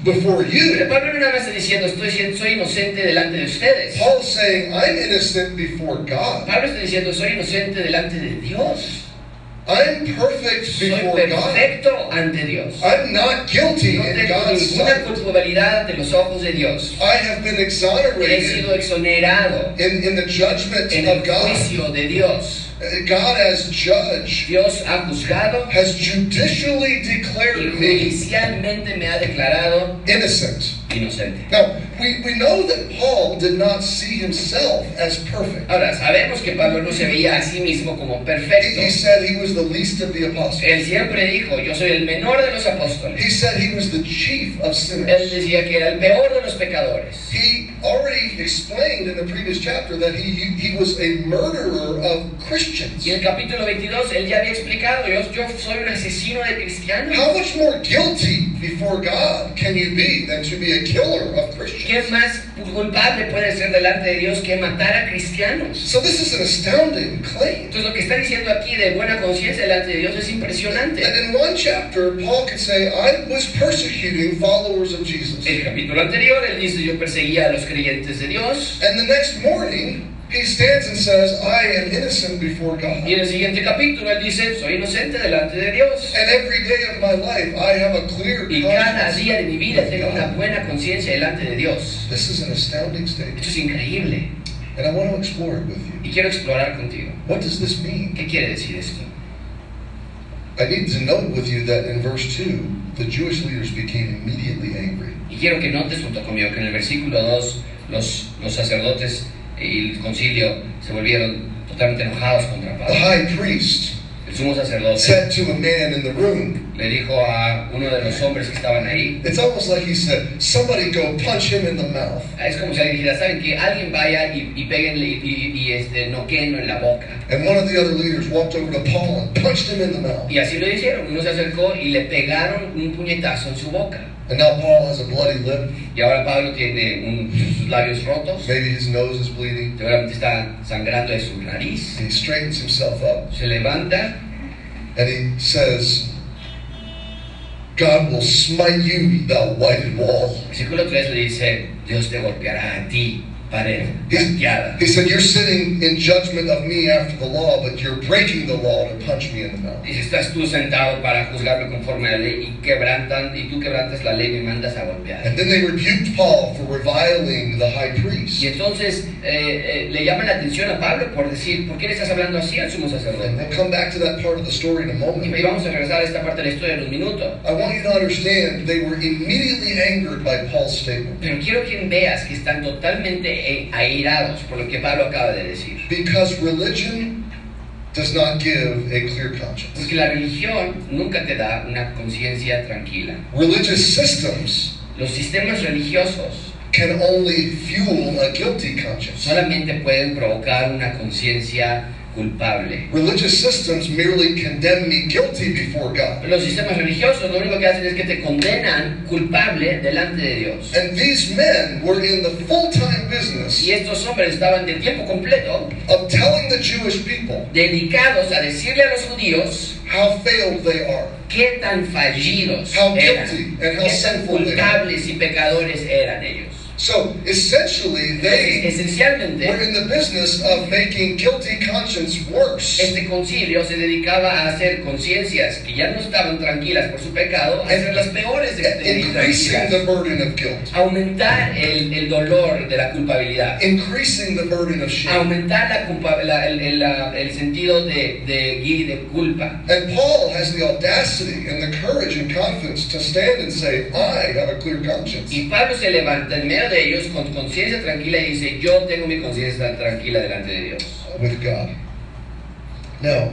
before you. Pablo no está diciendo, estoy, siendo- soy inocente delante de ustedes. Paul's saying, I'm innocent before God. Pablo está diciendo, soy inocente delante de Dios. I'm perfect Soy before God. perfecto ante Dios. I'm not guilty No in tengo God's ninguna sight. culpabilidad ante los ojos de Dios. I have been He exonerated sido exonerado in, in the judgment en el of God. juicio de Dios. God, as judge, Dios ha juzgado has judicially declared me judicialmente me ha declarado innocent. Inocente. Now, we, we know that Paul did not see himself as perfect. Ahora, sabemos que Pablo no se veía a sí mismo como He, perfecto. he said he was the least of the apostles. Él siempre dijo, yo soy el menor de los apóstoles. He said he was the chief of Él sinners. decía que era el peor de los pecadores. He already explained in the previous chapter that he, he, he was a murderer of Christians. Y en el capítulo 22 él ya había explicado, yo, yo soy un asesino de cristianos. How much more guilty before God can you be than to be a killer of ¿Qué Christians? más culpable puede ser delante de Dios que matar a cristianos? So this is an astounding claim. Entonces lo que está diciendo aquí de buena conciencia delante de Dios es impresionante. And in one chapter, Paul could say, I was persecuting followers of Jesus. El capítulo anterior él dice yo perseguía a los creyentes de Dios. And the next morning, he stands and says, I am innocent before Y God. en el siguiente capítulo él dice soy inocente delante de Dios. And every day of my life, I have a clear Y cada día de mi vida tengo una buena conciencia delante de Dios. This is an astounding statement. Esto es increíble. And I want to explore it with you. Y quiero explorar contigo. What does this mean? ¿Qué quiere decir esto? I need to note with you that in verse 2, the Jewish leaders became immediately angry. Y quiero que notes junto conmigo que en el versículo 2 los, los sacerdotes y el concilio se volvieron totalmente enojados contra The Pablo. high priest El sumo sacerdote said to a man in the room, le dijo a uno de los hombres que estaban ahí, it's almost like he said, somebody go punch him in the mouth. es como si alguien dijera, ¿saben que Alguien vaya y, y péguenle y, y, y, este, noquéenlo en la boca. And one of the other leaders walked over to Paul and punched him in the mouth. Y así lo hicieron. Uno se acercó y le pegaron un puñetazo en su boca. And now Paul has a bloody lip. Y ahora Pablo tiene un- sus labios rotos. Maybe his nose is bleeding. Seguramente está sangrando de su nariz. He straightens himself up Se levanta and he says, God will smite you, thou whited wall. Versículo 3 le dice, Dios te golpeará a ti, pared He, blanqueada. he said, You're sitting in judgment of me after the law, but you're breaking the law to punch me in the mouth. Dice, estás tú sentado para juzgarme conforme a la ley y quebrantan, y tú quebrantas la ley y me mandas a golpear. And then they rebuked Paul for reviling the high Y priest. entonces eh, eh, le llaman la atención a Pablo por decir, ¿por qué le estás hablando así al sumo And sacerdote? we'll come back to that part of the story in a Y moment. vamos a regresar a esta parte de la historia en un minuto. I want you to understand they were immediately angered by Paul's statement Pero quiero que veas que están totalmente eh, airados por lo que Pablo acaba de decir. because religion does not give a clear conscience. Porque la religión nunca te da una conciencia tranquila. Religious systems Los sistemas religiosos can only fuel a guilty conscience. solamente pueden provocar una conciencia culpable. Religious systems merely condemn me guilty before God. Los sistemas religiosos lo único que hacen es que te condenan culpable delante de Dios. And these men were in the full time business Y estos hombres estaban de tiempo completo of telling the Jewish people dedicados a decirle a los judíos how failed they are. qué tan fallidos How eran, guilty and how qué tan sinful they are. culpables y pecadores eran ellos. So essentially, they esencialmente, were in the business of making guilty conscience worse. este concilio se dedicaba a hacer conciencias que ya no estaban tranquilas por su pecado, a hacerlas peores de, increasing the burden of guilt, aumentar el, el dolor de la culpabilidad, increasing the burden of shame. aumentar la culpa- la- el, el- la- el sentido de, de culpa. And Paul has the audacity and the courage and confidence to stand and say, I have a clear conscience. Y Pablo se levanta en medio de ellos con conciencia tranquila y dice, yo tengo mi conciencia tranquila delante de Dios. with God. Now,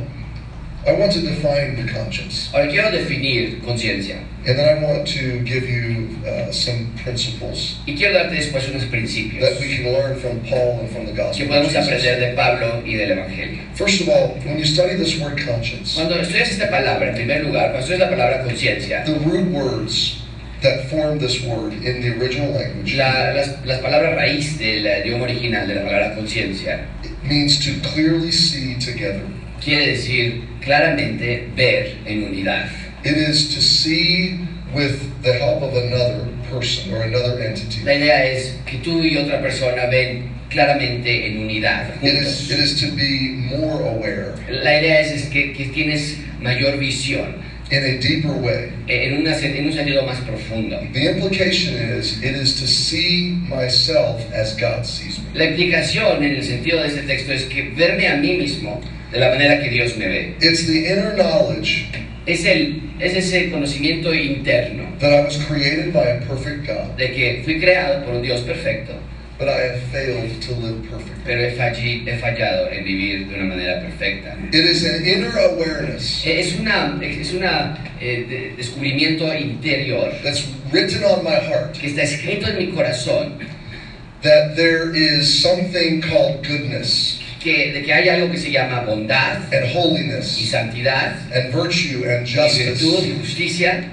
I want to define the conscience, Ahora quiero definir conciencia and then I want to give you uh, some principles y quiero darte después unos principios that we can learn from Paul and from the que Gospel. of podemos aprender de Pablo y del Evangelio. First of all, when you study this word conscience, Cuando estudias esta palabra, en primer lugar, cuando estudias la palabra conciencia, the root words that form this word in the original language la- las, las palabras raíz del idioma original de la palabra conciencia it means to clearly see together. quiere decir claramente ver en unidad. It is to see with the help of another person or another entity. La idea es que tú y otra persona ven claramente en unidad, It is, it is to be more aware La idea es, es que, que tienes mayor visión, in a deeper way. en, una en un sentido más profundo. The implication is it is to see myself as God sees me. La implicación en el sentido de este texto es que verme a mí mismo de la manera que Dios me ve. It's the inner knowledge Es, el, es ese conocimiento interno that I was created by a perfect God, de que fui creado por un Dios perfecto, but I have failed to live perfectly. pero he, falli- he fallado en vivir de una manera perfecta. It is an inner awareness Eh, Es una es una eh, de- descubrimiento interior that's written on my heart que está escrito en mi corazón that there is something called goodness que, de que hay algo que se llama bondad and y holiness santidad and virtue and y virtud y justice. justicia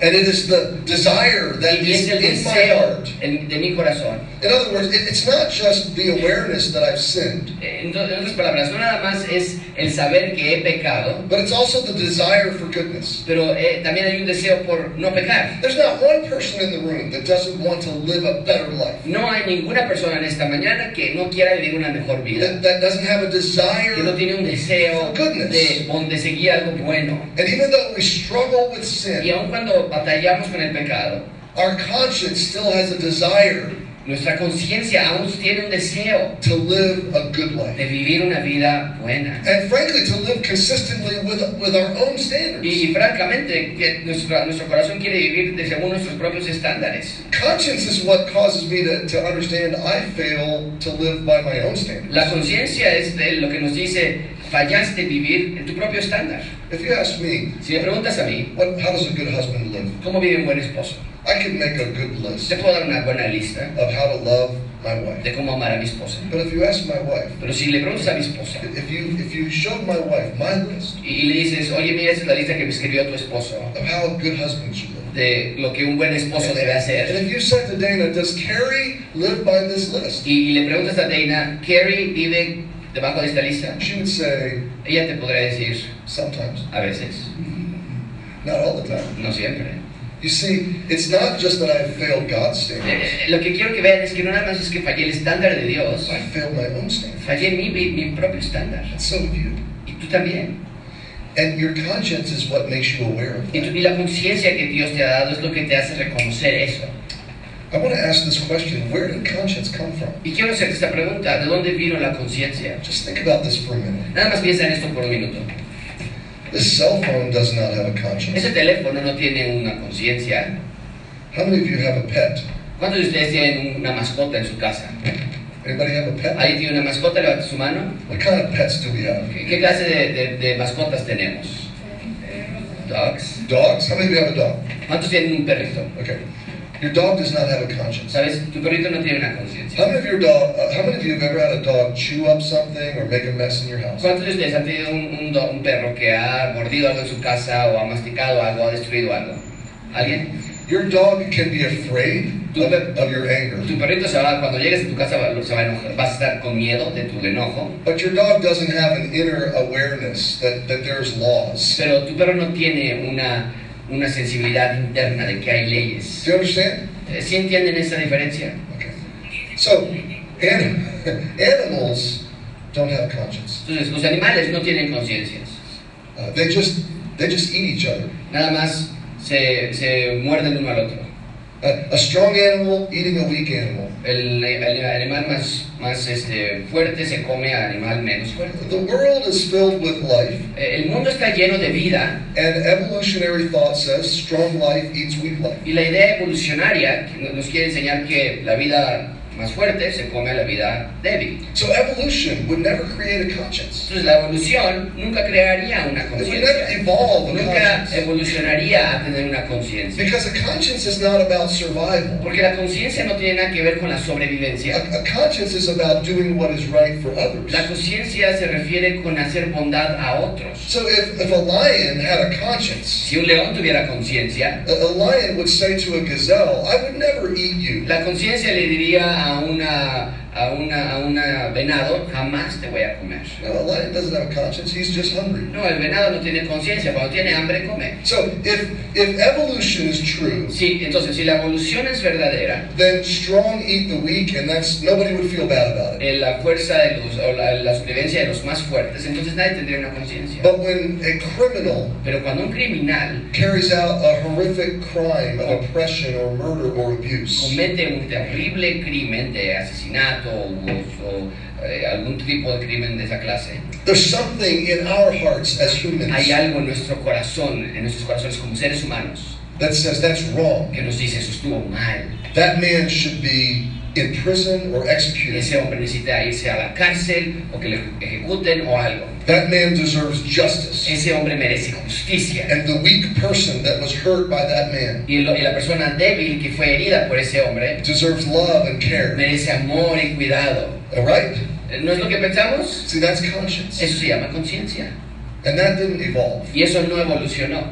And it is the desire that y is in my heart. en- de mi corazón. In other words, it- it's not just the awareness that I've sinned, Eh, En, en otras palabras, no nada más es el saber que he pecado, but it's also the desire for goodness. pero eh, también hay un deseo por no pecar. There's not one person in the room that doesn't want to live a better life, No hay ninguna persona en esta mañana que no quiera vivir una mejor vida, that, that doesn't have a que no desire. tiene un deseo de, de seguir algo bueno. And even though we struggle with Y sin, aun cuando batallamos con el pecado, our conscience still has a desire nuestra conciencia aún tiene un deseo to live a good de life. vivir una vida buena. And frankly, to live consistently with, with our own Y, standards. y francamente, que nuestro, nuestro corazón quiere vivir de según nuestros propios estándares. Conscience is what causes me to, to understand I fail to live by my own standards. La conciencia es de lo que nos dice, fallaste vivir en tu propio estándar. If you ask me, Si me preguntas a mí, what, how does a good husband live? ¿cómo vive un buen esposo? I could make a good list Te puedo dar una buena lista of how to love my wife. de cómo amar a mi esposa. But if you ask my wife, Pero si le preguntas a mi esposa if you if you showed my wife my list y, le dices, oye, mira, esa es la lista que me escribió tu esposo of how a good husband should live, de lo que un buen esposo debe and hacer. if you said to Dana, does Carrie live by this list? Y, y le preguntas a Dana, ¿Carrie vive debajo de esta lista? She would say, Ella te podrá decir, sometimes, a veces, not all the time. no siempre. You see, it's not just that I failed God's standards. Eh, lo que quiero que vean es que no nada más es que fallé el estándar de Dios, I failed my own standards. fallé mi, mi, mi propio estándar. And so have you. Y tú también. And your conscience is what makes you aware of Y, tú- that. y la conciencia que Dios te ha dado es lo que te hace reconocer eso. I want to ask this question where did conscience come from? Y quiero hacerte esta pregunta, ¿de dónde vino la conciencia? Just think about this for a minute. Nada más piensa en esto por un minuto. This cell phone does not have a conscience. Ese teléfono no tiene una conciencia. How many of you have a pet? ¿Cuántos de ustedes tienen una mascota en su casa? Anybody have a pet? ¿Alguien tiene una mascota? Levanta su mano. What kind of pets do we have? ¿Qué, qué clase de, de- de mascotas tenemos? Dogs. Dogs? How many of you have a dog? ¿Cuántos tienen un perrito? Okay. Your dog does not have a conscience. ¿Sabes? Tu perrito no tiene una conciencia. How many of your dog? Uh, how many of you have ever had a dog chew up something or make a mess in your house? ¿Cuántos de ustedes han tenido un, un do- un perro que ha mordido algo en su casa o ha masticado algo, ha destruido algo? ¿Alguien? Your dog can be afraid of, of your anger, Tu perrito se va, cuando llegues a tu casa se va a enojar, vas a estar con miedo de tu enojo, but your dog doesn't have an inner awareness that, that there's laws. pero tu perro no tiene una, una sensibilidad interna de que hay leyes. Do you understand? Eh, ¿Sí entienden esa diferencia? Okay. So, anim- <laughs> animals don't have conscience. Entonces, los animales no tienen conciencias. Uh, they just they just eat each other. Nada más se, se muerden uno al otro. A, a strong animal eating a weak animal. El, el animal más, más este, fuerte se come al animal menos fuerte. The world is filled with life, Eh, El mundo está lleno de vida and evolutionary thought says strong life eats weak life. y la idea evolucionaria nos quiere enseñar que la vida más fuerte se come a la vida débil. So evolution would never create a conscience. Entonces la evolución nunca crearía una conciencia. Nunca evolucionaría a tener una conciencia. Because a conscience is not about survival. Porque la conciencia no tiene nada que ver con la A, sobrevivencia. a conscience is about doing what is right for others. La conciencia se refiere con hacer bondad a otros. So if, if a lion had a conscience, Si un león tuviera conciencia, a, a lion would say to a gazelle, I would never eat you. la conciencia le diría una a una a una venado jamás te voy a comer. No, a lion doesn't have a conscience, he's just hungry. No, el venado no tiene conciencia, cuando tiene hambre come. So if if evolution is true, Sí, entonces si la evolución es verdadera, then strong eat the weak, and that's nobody would feel bad about it. la fuerza de los, o la, la supervivencia de los más fuertes, entonces nadie tendría una conciencia. But when a criminal Pero cuando un criminal carries out a horrific crime of oppression or murder or abuse, comete un terrible crimen de asesinato o, o, eh, algún tipo de crimen de esa clase, there's something in our hearts as humans hay algo en nuestro corazón, en nuestros corazones como seres humanos, that says that's wrong. que nos dice eso estuvo mal. That man should be in prison or executed. Ese hombre necesita irse a la cárcel o que le ejecuten o algo. That man deserves justice. Ese hombre merece justicia. And the weak person that was hurt by that man Y, lo- y la persona débil que fue herida por ese hombre deserves love and care. merece amor y cuidado. All right? ¿No es lo que pensamos? See, that's conscience. Eso se llama conciencia. And that didn't evolve. Y eso no evolucionó.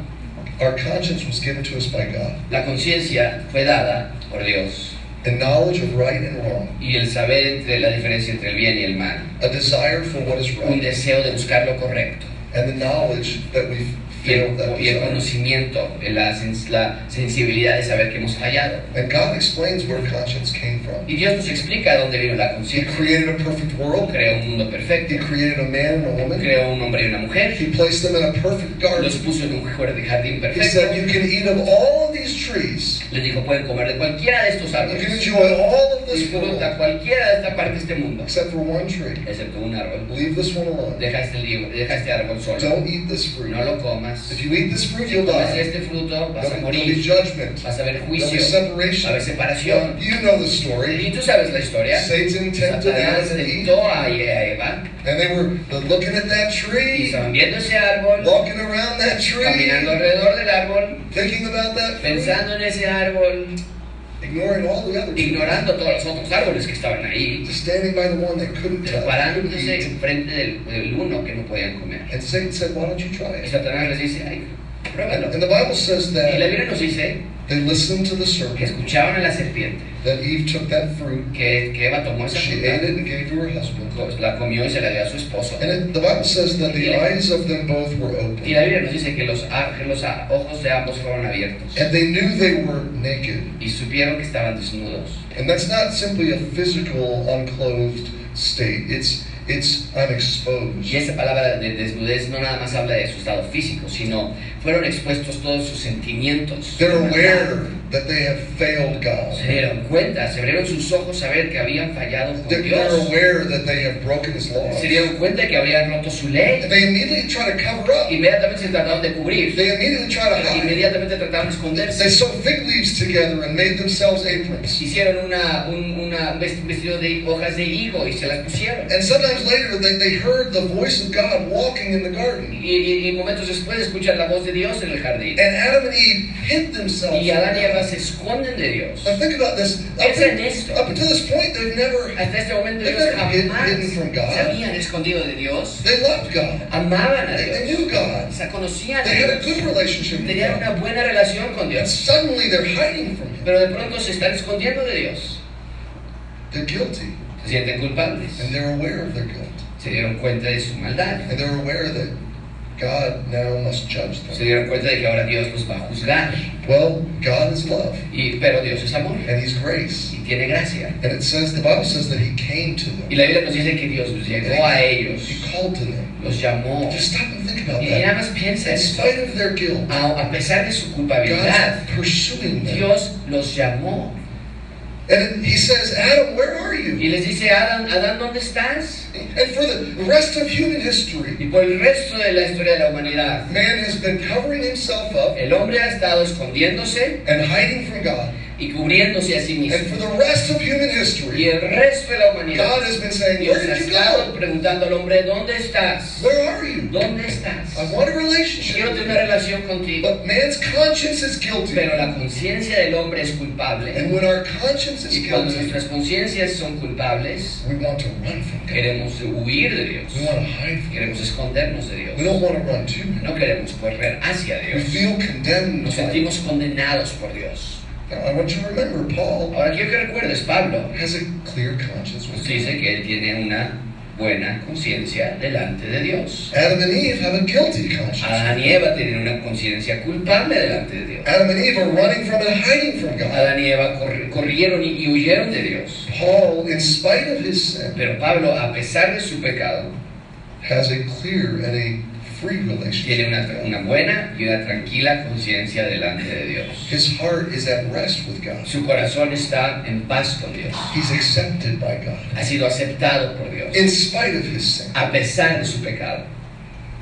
Our conscience was given to us by God. La conciencia fue dada por Dios. And knowledge of right and wrong, Y el saber entre la diferencia entre el bien y el mal. a desire for what is Un right, deseo de buscar lo correcto. and the knowledge that we've Y failed that el, y el desire. conocimiento, la, sens- la sensibilidad de saber que hemos fallado. And God explains where conscience came from. Y Dios nos explica de dónde vino la He conciencia. created a perfect world. Creó un mundo He perfecto. created a man and a woman. Creó un hombre y una mujer. He placed them in a perfect garden. Los puso en un jardín jardín He said, perfecto. You can eat of all of these trees. Les dijo, pueden comer de cualquiera de estos You can árboles. enjoy all of this Disfruta cualquiera de esta parte de este mundo. except for one tree. Excepto un árbol. Leave this one alone. Deja este, deja este árbol solo. Don't eat this fruit. No lo comas. If you eat this fruit, you'll comes die. este fruto, vas a there'll be judgment. Vas a There'll be juicio. Va a separation. haber separación. You know the story. Y tú sabes la historia. Satan tempted Satanás Adam and tentó a Eva and they were looking at that y tree, estaban viendo ese árbol, walking around that tree, caminando alrededor del árbol, thinking about that fruit, pensando en ese árbol, ignoring all the other ignorando todos los otros árboles que estaban ahí, standing by the one they couldn't touch, parándose enfrente del, del uno que no podían comer. And Satan said, Why don't you try Y it? Satanás les dice, ay, pruébalo. And the Bible says Y la that Biblia nos dice they listened to the que serpent, escuchaban a la serpiente, that Eve took that fruit, que, que Eva tomó esa she fruta, ate it and gave to her husband. la comió y se la dio a su esposo. And it, the Bible says that the eyes of them both were open. Y la Biblia nos dice que los, a- que los a- ojos de ambos fueron abiertos and they knew they were naked. y supieron que estaban desnudos. And that's not simply a physical, unclothed state. It's it's I'm exposed. Y esa palabra de desnudez no nada más habla de su estado físico, sino fueron expuestos todos sus sentimientos. They're aware that they have failed God. Se dieron cuenta, se abrieron sus ojos a ver que habían fallado con They're, Dios. aware that they have broken His laws. Se dieron cuenta que habían roto su ley. They immediately try to cover up. Inmediatamente se trataron de cubrir. They immediately try to hide. Inmediatamente trataron de They esconderse. sew fig leaves together and made themselves aprons. Hicieron una, un una vestido de hojas de higo y se las pusieron. And sometimes later they, they heard the voice of God walking in the garden. Y, y- y momentos después escuchan la voz de Dios en el jardín. And Adam and Eve hid themselves. Y Adán y from Eva God. se esconden de Dios. Think about this. Up, Piensa en esto. up until this point, they've never Hasta este momento ellos jamás hidden from God. se habían escondido de Dios. they loved God. Amaban a They, they Dios. knew God. Se conocían They had a Dios. good relationship with Tenían God. una buena relación con And Dios. suddenly they're hiding from Him. Pero de pronto se están escondiendo de Dios. They're guilty, Se sienten culpables. and they're aware of their guilt, Se dieron cuenta de su maldad. and they're aware that God now must judge Se them. dieron cuenta de que ahora Dios los va a juzgar. Well, God is love, Y, pero Dios es amor. and He's grace, Y tiene gracia. and it says the Bible says that He came to Y them. la Biblia nos dice que Dios los llegó a ellos. He called to them. Los llamó. Just stop and think about Y nada that. más piensa In esto. spite of their guilt, A, a pesar de su culpabilidad, God's pursuing them. Dios los llamó. And He says, Adam, where are you? Y les dice, Adam, Adán, ¿dónde estás? And for the rest of human history, Y por el resto de la historia de la humanidad, man has been covering himself up el hombre ha estado escondiéndose and hiding from God. Y cubriéndose a sí And mismo. for the rest of human Y history, el resto de la humanidad, God has been saying, Dios ha estado preguntando al hombre, ¿dónde estás? Where are you? ¿Dónde estás? I want a Quiero relationship. tener una relación contigo. But man's conscience is guilty. Pero la conciencia del hombre es culpable. And when our conscience is Y cuando guilty, nuestras conciencias son culpables, we want to run from God. queremos huir de Dios. We want to hide from Queremos escondernos de. Dios. We don't want to run to. No queremos correr hacia We Dios. feel condemned. Nos sentimos condenados por Dios. I want you to remember, Paul Ahora quiero que recuerdes, Pablo has a clear conscience nos with dice God. que él tiene una buena conciencia delante de Dios. Adam and Eve have a guilty conscience. Adán y Eva tienen una conciencia culpable delante de Dios. Adam and Eve are running from and hiding from God. Adán y Eva corri- corrieron y, y huyeron de Dios. Paul, in spite of his sin, Pero Pablo, a pesar de su pecado, has a clear and a. tiene una, una buena y una tranquila conciencia delante de Dios. His heart is at rest with God. Su corazón está en paz con Dios. He's accepted by God. Ha sido aceptado por Dios. In spite of his sin, A pesar de su pecado.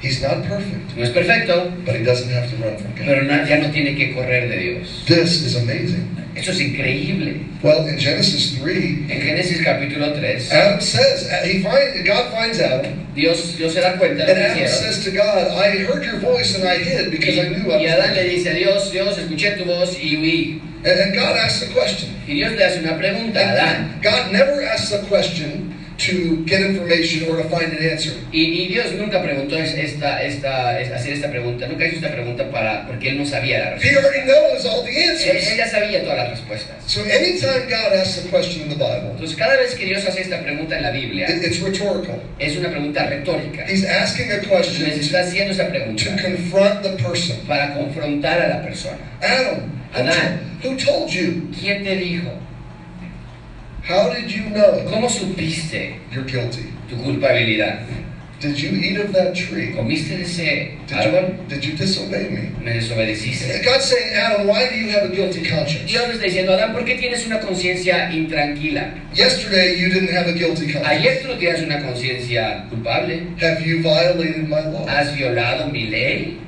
He's not perfect, No es perfecto, but he doesn't have to run from God. pero no- ya no tiene que correr de Dios. This is amazing. Eso es increíble. Well, in Genesis 3, En Génesis capítulo 3, Adam says, uh, he find, God finds Adam, Dios, Dios se da cuenta de lo and que Adam hicieron. says to God, I heard your voice and I hid because I knew Y, y I Adán was le dice Dios, Dios, escuché tu voz y huí. And, and God asks a question. Y Dios le hace una pregunta a Adán. God never asks a question to get information or to find an answer. Y, y Dios nunca preguntó es- esta, esta, es- hacer esta pregunta, nunca hizo esta pregunta para, porque él no sabía la He respuesta. already knows all the answers. él ya sabía todas las respuestas. So anytime God asks a question in the Bible, Entonces, cada vez que Dios hace esta pregunta en la Biblia, it- it's rhetorical. es una pregunta retórica. He's asking a question Les está haciendo esa pregunta to confront the person. para confrontar a la persona. Adam, who, Adán. who told you? ¿Quién te dijo? How did you know ¿Cómo supiste you're guilty? tu culpabilidad? Did you eat of that tree? ¿Comiste de ese Did árbol? you, did you disobey me? Me desobedeciste. God's saying, Adam, why do you have a guilty conscience? Dios está diciendo, Adán, ¿por qué tienes una conciencia intranquila? Yesterday you didn't have a guilty Ayer conscience. tú no tienes una conciencia culpable. Have you violated my law? Has violado mi ley.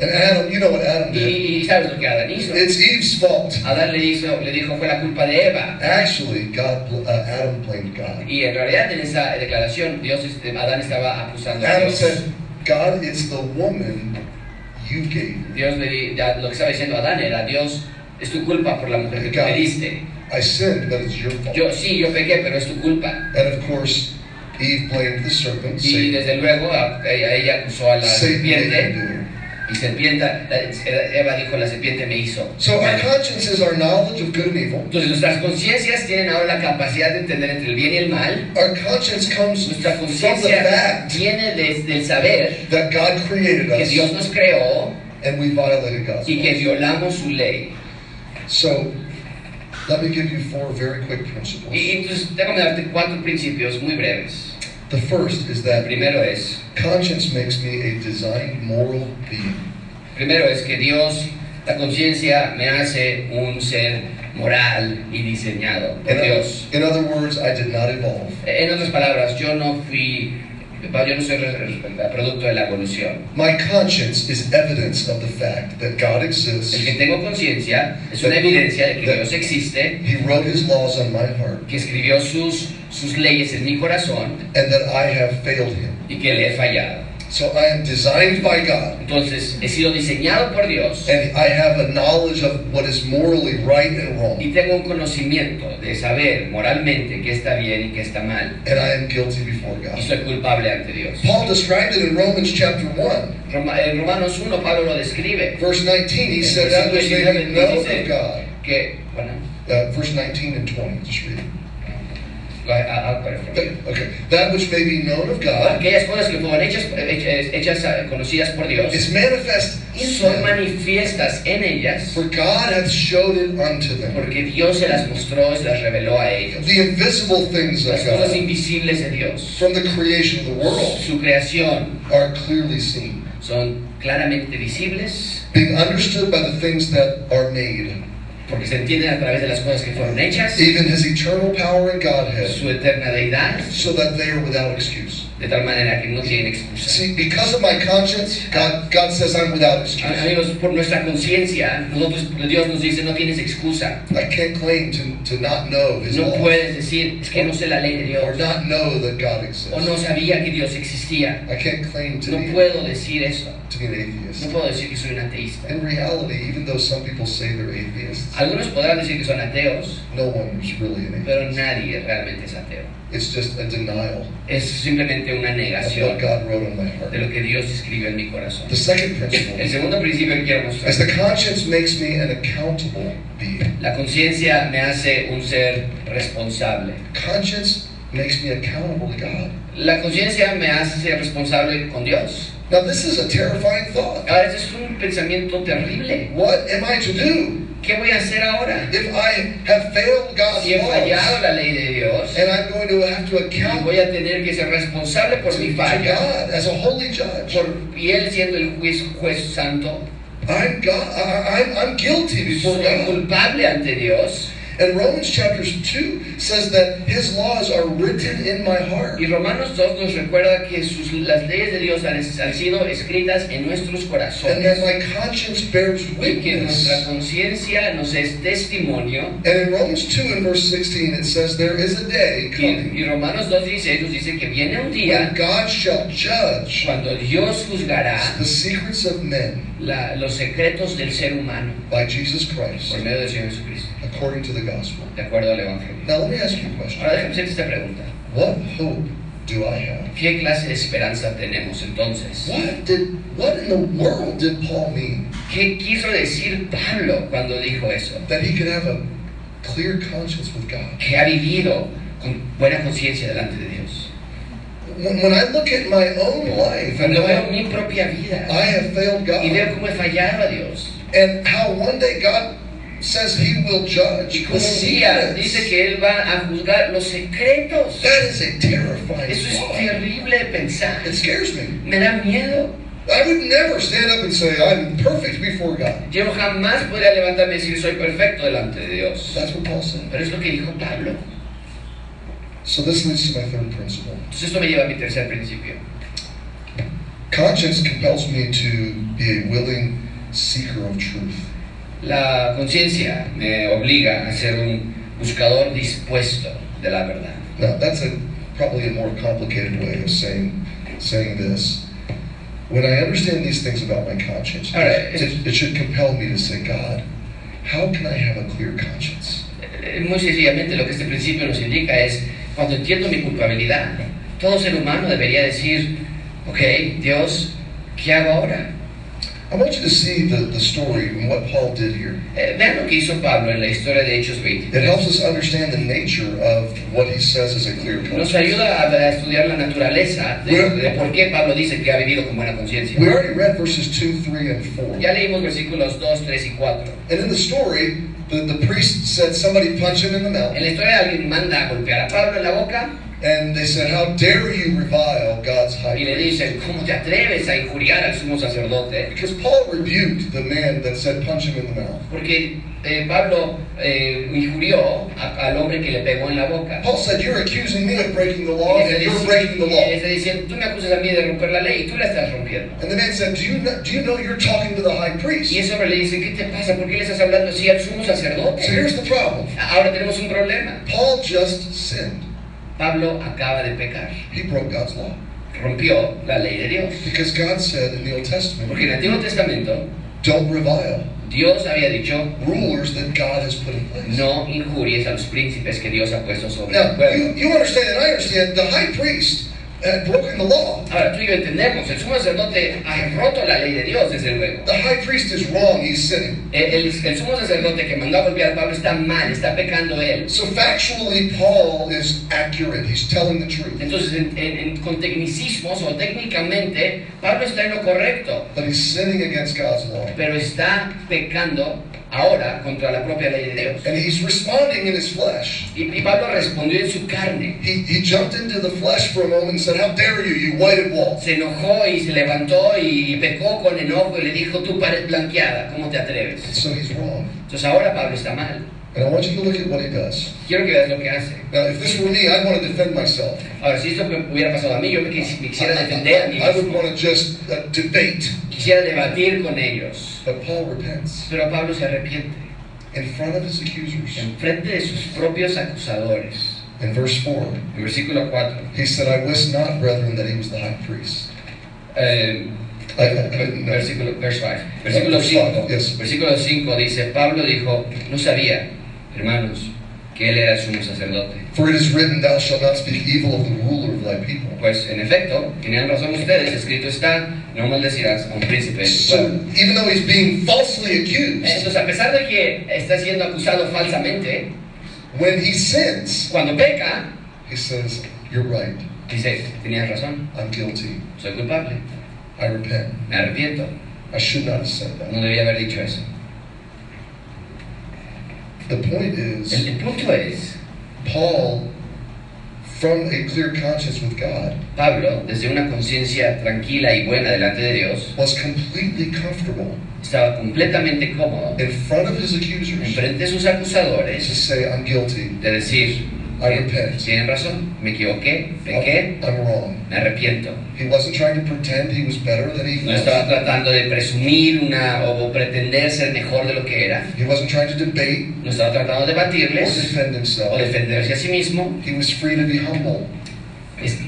And Adam, you know what Adam Y, did. y ¿sabes lo que Adán hizo? It's Eve's fault. Adán le, hizo, le dijo, fue la culpa de Eva. Actually, God, uh, Adam blamed God. Y en realidad en esa declaración, Dios, este, Adán estaba acusando a Adam Dios. said, God, it's the woman you gave. Dios le lo que estaba diciendo Adán era, Dios, es tu culpa por la mujer que tú me diste. I sinned, but it's your fault. Yo sí, yo pequé, pero es tu culpa. And of course, Eve blamed the serpent. Y Satan, desde luego a, ella acusó a la serpiente. Y serpiente, la- Eva dijo, la serpiente me hizo. So our conscience is our knowledge of good and evil. Entonces nuestras conciencias tienen ahora la capacidad de entender entre el bien y el mal. Our conscience comes Nuestra conciencia viene de- del saber that God created que Dios us nos creó and we violated God's y que violamos su ley. So let me give you four very quick principles. Y entonces déjame darte cuatro principios muy breves. The first is that primero es, conscience makes me a designed moral being. primero es que Dios, la conciencia me hace un ser moral y diseñado por In, Dios. in other words, I did not evolve. En otras palabras, yo no fui, yo no soy producto de la evolución. My conscience is evidence of the fact that God exists. El que tengo conciencia es una evidencia de que Dios existe, He wrote his laws on my heart que escribió sus, sus leyes en mi corazón and that I have failed him. y que le he fallado. So I am designed by God Entonces, he sido diseñado por Dios and I have a knowledge of what is morally right and wrong. y tengo un conocimiento de saber moralmente qué está bien y qué está mal. And I am guilty before Y God. soy culpable ante Dios. Paul described it in Romans chapter 1, Roma- en Romanos 1 Pablo lo describe. verse 19. He said that which may known of God. Que, bueno, Uh, verse 19 and 20. Just read it. I- I- I'll put it from here. Okay. That which may be known of God Aquellas cosas que fueron hechas, hechas, eh, conocidas por Dios is manifest in son manifiestas en ellas For God hath showed it unto them. porque Dios se las mostró, se las reveló a ellos. The invisible things of Las cosas God invisibles de Dios, from the creation of the world su creación, are clearly seen, son claramente visibles being understood by the things that are made, porque se entienden a través de las cosas que fueron hechas, even his eternal power and Godhead, su eterna deidad, so that they are without excuse. De tal manera que no tienen excusa. See, because of my conscience, God, God says I'm without excuse. Amigos, por nuestra conciencia, nosotros, Dios nos dice, no tienes excusa. I can't claim to, to not know his No puedes decir, es que no sé la ley de or Dios, not know that God o no exists. sabía que Dios existía. I can't claim to No be, puedo decir eso. to be an atheist. No puedo decir que soy un ateísta. In reality, even though some people say they're atheists, Algunos podrán decir que son ateos, no one is really an pero nadie realmente es ateo. It's just a denial Es simplemente una of negación what God wrote on my de heart. lo que Dios escribió en mi corazón. The second El principle segundo principio que quiero mostrar. is the conscience makes me an accountable being. La conciencia me hace un ser responsable. Conscience makes me accountable to God. La conciencia me hace ser responsable con Dios. Now, this is a terrifying thought. Ahora, es un pensamiento terrible. What am I to do ¿Qué voy a hacer ahora? if I have failed God's Si he fallado la ley de Dios, and I'm going to have to account voy a tener que ser responsable por to, mi to falla, God as a holy judge? por, y Él siendo el juez, juez santo, I'm God. I, I'm, I'm guilty before soy God. culpable ante Dios. And Romans chapter 2 says that his laws are written in my heart. Y Romanos 2 nos recuerda que sus, las leyes de Dios han, han sido escritas en nuestros corazones. And that my conscience bears witness. Y que nuestra conciencia nos es testimonio. And in Romans 2 and verse 16 it says, There is a day coming y Romanos 2.16 nos dice que viene un when God shall judge cuando Dios juzgará the secrets of men la- los secretos del ser humano by Jesus Christ por medio del Señor Jesucristo, according to the gospel. de acuerdo al Evangelio. Now let me ask you a question. Ahora déjame hacerte esta pregunta. What hope do I have? ¿Qué clase de esperanza tenemos entonces? What did what in the world did Paul mean? ¿Qué quiso decir Pablo cuando dijo eso? That he could have a clear conscience with God. Que ha vivido con buena conciencia delante de Dios. When, I look at my own life and Cuando veo mi propia vida I have failed y veo God cómo he fallado a Dios. and how one day God says he will judge Y dice que Él va a juzgar los secretos. that is a terrifying Eso es terrible pensar. It scares me. Me da miedo. I would never stand up and say I'm perfect before God. Yo jamás podría levantarme y decir soy perfecto delante de Dios. That's what Paul said. Pero es lo que dijo Pablo. So this leads to my third principle. Entonces esto me lleva a mi tercer principio. Conscience compels me to be a willing seeker of truth. La conciencia me obliga a ser un buscador dispuesto de la verdad. Now that's a probably a more complicated way of saying saying this. When I understand these things about my conscience, right. it, it should compel me to say, God, how can I have a clear conscience? Eh, Muy sencillamente lo que este principio nos indica es, cuando entiendo mi culpabilidad, todo ser humano debería decir, ok, Dios, ¿qué hago ahora? I want you to see the, the story and what Paul did here. Eh, vean lo que hizo Pablo en la historia de Hechos It 23. helps us understand the nature of what he says is a clear Nos ayuda a, a estudiar la naturaleza de, de por qué Pablo dice que ha vivido con buena conciencia. We already read verses 2, 3, and 4. Ya leímos versículos 2, 3 y 4. And in the story, the, the priest said somebody punch him in the mouth. En la historia alguien manda a golpear a Pablo en la boca And they said, How dare you revile God's high priest? y le dicen, ¿cómo te atreves a injuriar al sumo sacerdote? Because Paul rebuked the man that said punch him in the mouth. Porque eh, Pablo eh, injurió a- al hombre que le pegó en la boca. Paul said, You're accusing me of breaking the law, and you're breaking the law. y le diciendo, tú me acusas a mí de romper la ley y tú la estás rompiendo. And the man said, Do you know, do you know you're talking to the high priest? Y ese hombre le dice, ¿qué te pasa? ¿Por qué le estás hablando así al sumo sacerdote? So here's the problem Ahora tenemos un problema. Paul just sinned. Pablo acaba de pecar. He broke God's law. Rompió la ley de Dios. Because God said in the Old Testament, Porque en el Antiguo Testamento Don't revile Dios había dicho, rulers that God has put in place. no injuries a los príncipes que Dios ha puesto sobre Now, el pueblo. you, you understand, and I understand, the high priest broken the law. Ahora tú y yo entendemos, el sumo sacerdote ha roto la ley de Dios, desde luego. The high priest is wrong, he's sinning. El, el- el sumo sacerdote que mandó a golpear a Pablo está mal, está pecando él. So factually, Paul is accurate. He's telling the truth. Entonces, en- en- en- con tecnicismos o técnicamente, Pablo está en lo correcto, But he's sinning against God's law. pero está pecando ahora contra la propia ley de Dios. And he's responding in his flesh. Y, y Pablo respondió en su carne. He, he jumped into the flesh for a moment and said, How dare you, you whited wall? Se enojó y se levantó y pecó con enojo y le dijo, tu pared blanqueada, ¿cómo te atreves? So he's wrong. Entonces ahora Pablo está mal. And I want you to look at what he does. Quiero que veas lo que hace. Now, if this were me, I'd want to defend myself. Ahora, si esto me hubiera pasado a mí, yo me, quisiera defender a mí I would mismo. want to just uh, debate. Quisiera debatir con ellos. But Paul repents Pero Pablo se arrepiente in front of his accusers. en frente de sus propios acusadores. In verse 4, En versículo 4. he said, I wist not, brethren, that he was the high priest. eh, know. versículo, verse 5. Versículo Verse 5. five, yes. Versículo 5 dice, Pablo dijo, no sabía, hermanos, que él era sumo sacerdote. For it is written, Thou shalt not speak evil of the ruler of thy people. Pues en efecto, tenían razón ustedes, escrito está, no maldecirás a un príncipe So even though he's being falsely accused, Entonces, a pesar de que está siendo acusado falsamente, when he sins, cuando peca, He says, You're right. Dice, tenías razón, I'm guilty. soy culpable, I repent. me arrepiento, I should not have said no that. debía haber dicho eso. The point is, El, el punto es, Paul, from a clear conscience with God, Pablo, desde una conciencia tranquila y buena delante de Dios, was completely comfortable estaba completamente cómodo in front of his accusers enfrente de sus to acusadores say, I'm guilty. de decir, I repent. tienen razón, me equivoqué, pequé, I'm, wrong. me arrepiento. He wasn't trying to pretend he was better than he No was. estaba tratando de presumir una o pretender ser mejor de lo que era. He wasn't trying to debate No estaba tratando de or batirles defend o himself. defenderse a sí mismo. He was free to be humble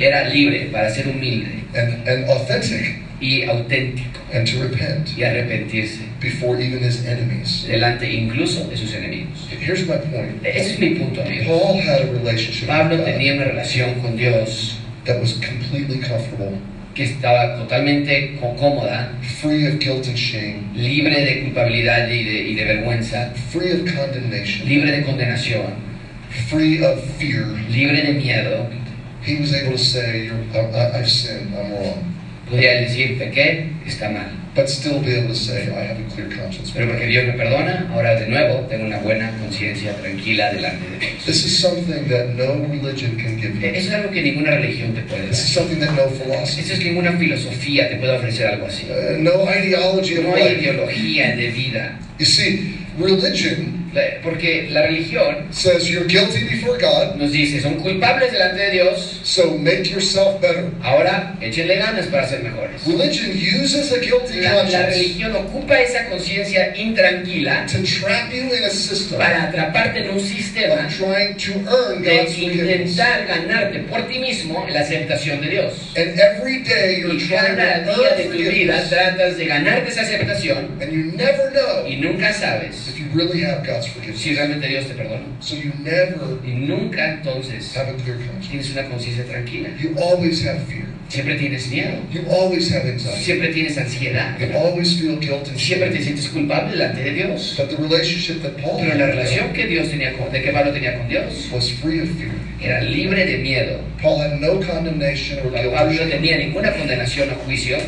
Era libre para ser humilde and, and authentic y auténtico and to repent y arrepentirse before even his enemies. delante incluso de sus enemigos. Here's my point. Ese es mi punto, amigos. Paul had a relationship Pablo with God tenía una relación con Dios that was completely comfortable, que estaba totalmente có- cómoda, free of guilt and shame, libre de culpabilidad y de, y de vergüenza, free of condemnation, libre de condenación, free of fear. libre de miedo. He was able to say, You're, I, I've sinned, I'm wrong. Podía decir, pequé, está mal. But still be able to say, I have a clear conscience. Pero porque Dios me perdona, ahora de nuevo tengo una buena conciencia tranquila delante de Dios. This is something that no religion can give you. Eso es algo que ninguna religión te puede dar. This is something that no Eso philosophy, es que ninguna filosofía te puede ofrecer algo así. uh, no ideology of No hay life. ideología de vida. You see, religion La- Porque la religión says you're guilty before God, nos dice, son culpables delante de Dios, so make yourself better. ahora échenle ganas para ser mejores. Religion uses a guilty La, la conscience religión ocupa esa conciencia intranquila to trap you in a system para atraparte en un sistema of trying to earn de God's intentar ganarte por ti mismo la aceptación de Dios. And every day you're Y cada to día de tu vida tratas de ganarte esa aceptación and you never know y nunca sabes if you really have God's si realmente Dios te perdona. So you never Y nunca entonces have a clear conscience. tienes una conciencia tranquila. You always have fear. Siempre tienes miedo, You always have anxiety. siempre tienes ansiedad, You always feel guilt and siempre te sientes culpable delante de Dios. But the relationship that Paul Pero la relación que Dios tenía con, de que Pablo tenía con Dios was free of fear. era libre de miedo. Paul had no condemnation or Pablo no tenía ninguna condenación o juicio.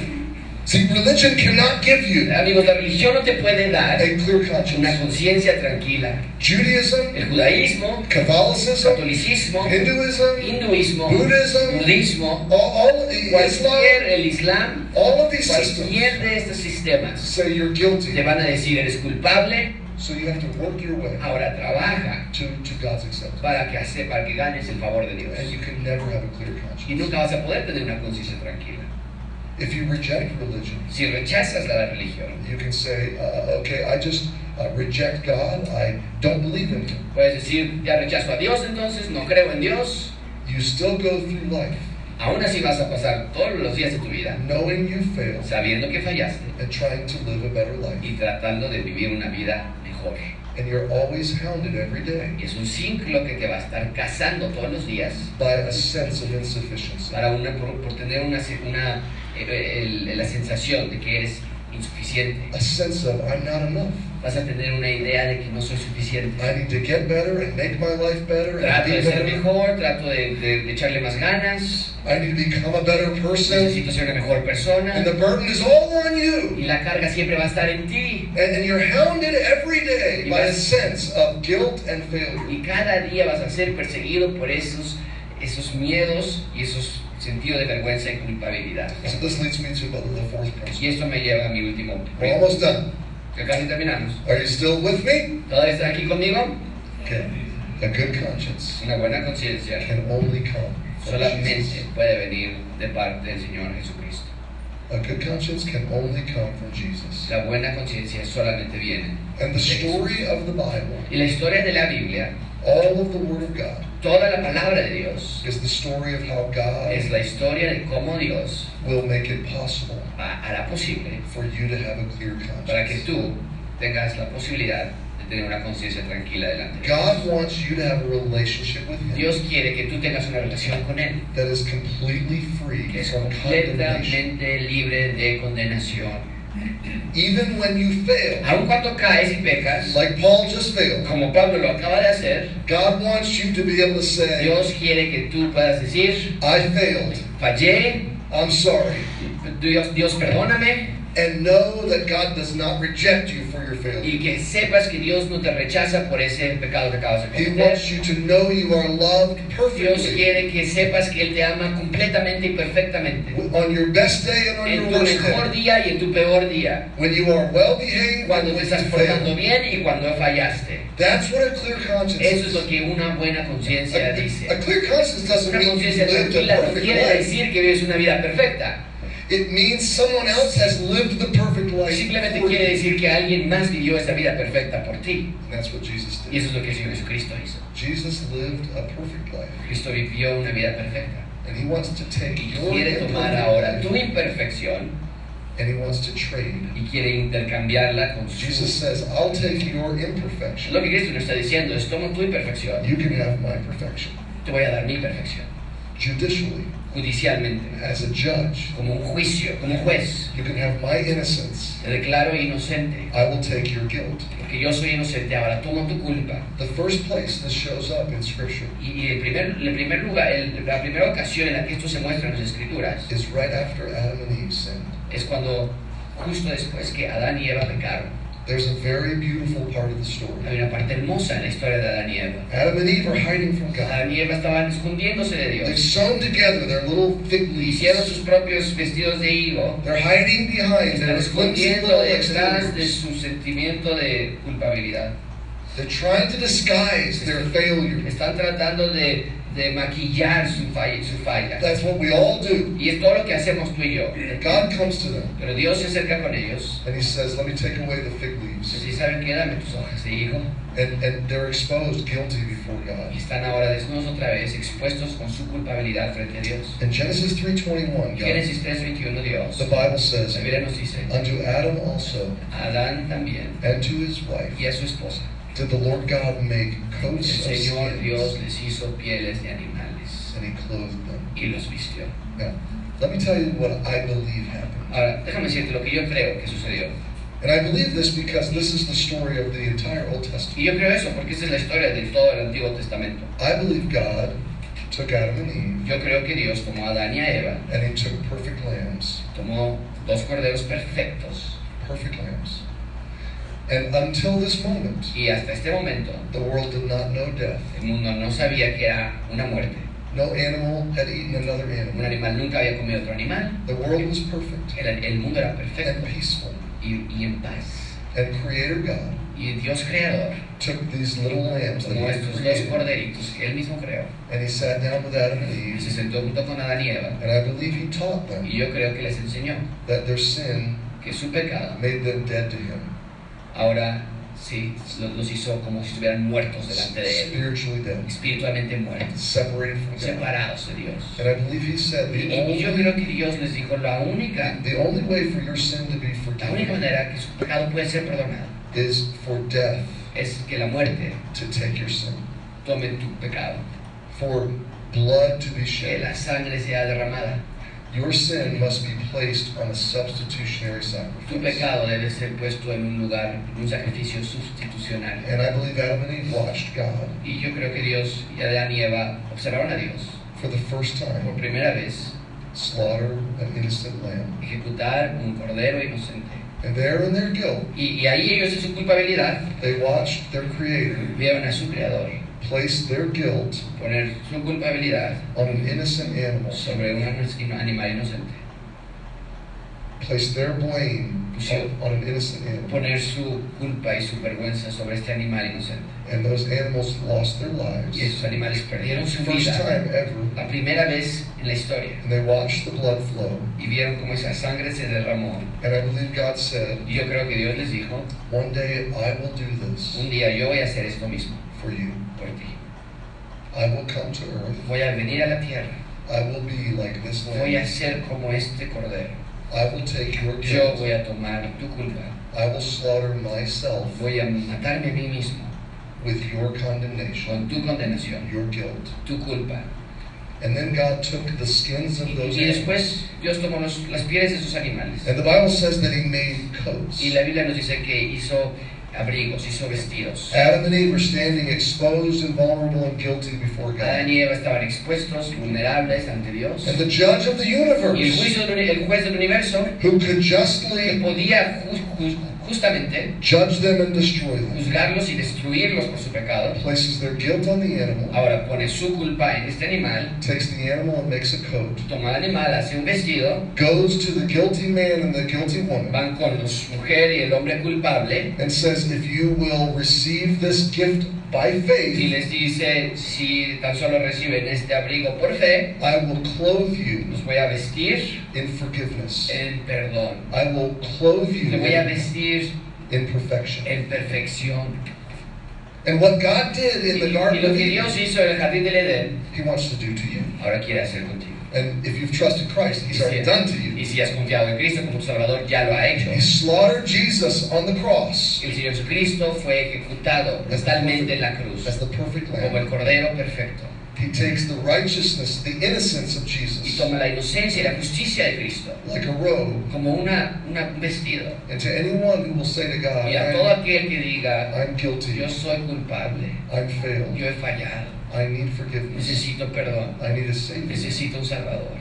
See, religion cannot give you Amigos, la religión no te puede dar a clear una conscience. conciencia tranquila. Judaism, El judaísmo, Catholicism, catolicismo, Hinduism, hinduismo, Buddhism, budismo, all, cualquier, el islam, all of these systems cualquier de estos sistemas say you're te guilty. van a decir eres culpable, So you have to work your way ahora trabaja to, to God's acceptance. para que, hace, para que ganes el favor de Dios. And you can never have a clear Y conscience. nunca vas a poder tener una conciencia tranquila. If you reject religion, Si rechazas la religión, you can say, uh, okay, I just uh, reject God. I don't believe in Him. puedes decir, ya rechazo a Dios entonces, no creo en Dios. You still go through life Aún así vas a pasar todos los días de tu vida knowing you failed sabiendo que fallaste and trying to live a better life. y tratando de vivir una vida mejor. And you're always hounded every day Y es un ciclo que te va a estar cazando todos los días by a sense of insufficiency. para una, por, por tener una, una, el- la sensación de que eres insuficiente. A sense of I'm not enough. Vas a tener una idea de que no soy suficiente. I need to get better and make my life better and Trato de ser better. mejor, trato de, de- de echarle más ganas, I need to become a better person. necesito ser una mejor persona. And the burden is all on you. Y la carga siempre va a estar en ti. And, and you're hounded every day by a sense of guilt and failure. Y cada día vas a ser perseguido por esos, esos miedos y esos sentidos de vergüenza y culpabilidad. So this leads me to the fourth Y esto me lleva a mi último We're punto, almost done. que casi terminamos. Are you still with me? ¿Todavía están aquí conmigo? Okay. A good conscience Una buena conciencia can only come solamente Jesus. puede venir de parte del Señor Jesucristo. A good conscience can only come from Jesus. La buena conciencia solamente viene. And the story of the Bible, Y la historia de la Biblia, all of the Word of God, toda la palabra de Dios, is the story of how es God la historia de cómo Dios will make it possible ha- hará posible for you to have a clear para que conscience. tú tengas la posibilidad de tener una conciencia tranquila delante de God wants you to have a relationship with Him Dios quiere que tú tengas una relación con Él that is completely free que es from condemnation. completamente libre de condenación Even when you fail, Aun cuando caes y pecas, like Paul just failed, como Pablo lo acaba de hacer, God wants you to be able to say, Dios quiere que tú puedas decir, I failed, fallé, I'm sorry, Dios, Dios perdóname, and know that God does not reject you for your failure. y que sepas que Dios no te rechaza por ese pecado que acabas de He wants you to know you are loved Dios perfectly quiere que sepas que Él te ama completamente y perfectamente. on your best day and on En your tu worst mejor day. día y en tu peor día. When you are well behaved Cuando te estás portando bien y cuando fallaste. That's what a clear conscience Eso es lo que una buena conciencia dice. A, clear conscience doesn't Una conciencia tranquila a no perfect quiere life. decir que vives una vida perfecta. It means someone else has lived the perfect life. Simplemente quiere decir que alguien más vivió esa vida perfecta por ti. And that's what Jesus Y did. eso es lo que Jesucristo hizo. Jesus lived a perfect life. Cristo vivió una vida perfecta. And he wants to take Y quiere tomar ahora tu imperfección and he wants to trade. y quiere intercambiarla con Jesus says, I'll take your imperfection. Lo que Cristo nos está diciendo es, toma tu imperfección, You can have my perfection. te voy a dar mi perfección. Judicially, Judicialmente, as a judge, como un juicio, como un juez. you can have my innocence. Te declaro inocente, I will take your guilt. porque yo soy inocente. Ahora tomo tu culpa. The first place this shows up in Scripture Y, y el, primer, el primer lugar, el- la primera ocasión en la que esto se muestra en las Escrituras is right after Adam and Eve sinned. es cuando, justo después que Adán y Eva pecaron, There's a very beautiful part of the hay story. una parte hermosa en la historia de Adán y Eva. Adam and Eve are hiding from God. Adán y Eva estaban escondiéndose de They've Dios. sewn together their little fig Hicieron leaves. sus propios vestidos de higo. They're hiding behind Están escondiendo detrás de su sentimiento de culpabilidad. They're trying to disguise their failure. Están tratando de, de maquillar su falla, su falla. That's what we all do. Y es todo lo que hacemos tú y yo. And God comes to them Pero Dios se acerca con ellos. and He says, Let me take away the fig leaves. Si saben qué, dame tus hojas de higo. And, and they're exposed guilty before Y God. están ahora desnudos otra vez, expuestos con su culpabilidad frente a Dios. In Genesis 3.21, God, Génesis 3:21 Dios. the Bible says, La Biblia nos dice, Unto Adam also a Adán también and to his wife y a su esposa. Did the Lord God make El coats of Señor Dios les hizo pieles de animales and He clothed them. y los vistió. Now, let me tell you what I believe happened. Ahora, déjame decirte lo que yo creo que sucedió. And I believe this because this is the story of the entire Old Testament. Y yo creo eso porque esa es la historia de todo el Antiguo Testamento. I believe God took Adam and Eve Yo creo que Dios tomó a Adán y a Eva, and He took perfect lambs, tomó dos corderos perfectos perfect lambs. And until this moment, y hasta este momento the world did not know death. el mundo no sabía que era una muerte. No animal had eaten another Un animal. animal nunca había comido otro animal. The world was perfect El, el mundo era and perfecto peaceful. y, y en paz. And Creator God Y Dios creador took these little lambs that estos dos corderitos que Él mismo creó and He sat down with Adam and y se Eve. sentó junto con Adán y Eva. And I believe He taught them Y yo creo que les enseñó that their sin que su pecado made them dead to Him, ahora sí los, hizo como si estuvieran muertos delante de Él, espiritualmente muertos, separados de Dios. Y, yo creo que Dios les dijo la única, la única manera que su pecado puede ser perdonado is for death es que la muerte to take your sin, tome tu pecado, for blood to be que la sangre sea derramada. Your sin must be placed on a substitutionary Tu sacrifice. pecado debe ser puesto en un lugar, en un sacrificio sustitucional. And I believe Adam and Eve watched God Y yo creo que Dios y Adán y Eva observaron a Dios for the first por time primera vez slaughter an innocent lamb. ejecutar un cordero inocente. And there in their guilt, Y, y ahí ellos en su culpabilidad they watched their Creator vieron a su creador place their guilt poner su culpabilidad on an innocent animal, sobre un animal inocente, place their blame on, on an innocent animal. poner su culpa y su vergüenza sobre este animal inocente. And those animals lost their lives. Y esos animales perdieron su First vida time ever. la primera vez en la historia And they watched the blood flow. y vieron cómo esa sangre se derramó. And I believe God said, Y yo creo que Dios les dijo, One day I will do this un día yo voy a hacer esto mismo for you. I will come to earth. Voy a venir a la tierra, I will be like this voy a lamb. ser como este cordero. I will take your Yo guilt. voy a tomar tu culpa, I will slaughter myself voy a matarme a mí mismo with your condemnation, con tu condenación, your guilt. tu culpa. And then God took the skins of those y después Dios tomó los- las pieles de esos animales. And the Bible says that He made coats. Y la Biblia nos dice que hizo abrigos, hizo vestidos. Adam and Eve were standing exposed and vulnerable and guilty before Adán God. y Eva estaban expuestos, vulnerables ante Dios. And the judge of the Y el, universe, juicio el juez del universo who could que justly podía ju- ju- justamente judge them and destroy them, juzgarlos y destruirlos por su pecado, places their guilt on the animal, ahora pone su culpa en este animal, takes the animal and makes a coat, toma al animal, hace un vestido, goes to the guilty man and the guilty woman, van con los mujer y el hombre culpable. And says, If you will receive this gift by y faith, les dice, si tan solo reciben este abrigo por fe, I will clothe you los voy a vestir in forgiveness. en perdón. I will clothe you Le voy a in, vestir in perfection. en perfección. And what God did Y, in the y Garden lo que Dios hizo en el jardín del Edén, He wants to do to you. ahora quiere hacer contigo. And if you've trusted Christ, Y He's already done to y you. si has confiado en Cristo como tu Salvador, ya lo ha hecho. He slaughtered Jesus on the cross El Señor Jesucristo fue ejecutado brutalmente en la cruz as the perfect como el Lamb. Cordero perfecto He takes the righteousness, the innocence of y Jesus, toma la inocencia y la justicia de Cristo like a robe. como una, una- un vestido. And to anyone who will say to God, Y a todo aquel que diga, I'm guilty, yo soy culpable, I'm failed, yo he fallado, I need forgiveness, necesito perdón, I need a Savior. necesito un Salvador.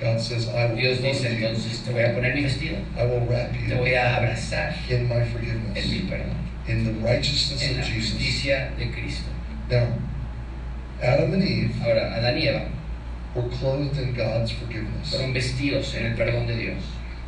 God says, I will Dios dice entonces, te voy a poner mi vestido, I will wrap te you voy a abrazar in my en mi forgiveness, perdón, in the righteousness en of la Jesus. justicia de Cristo. Now, Adam and Eve Ahora, Adán y Eva were clothed in God's forgiveness. fueron vestidos en el perdón de Dios.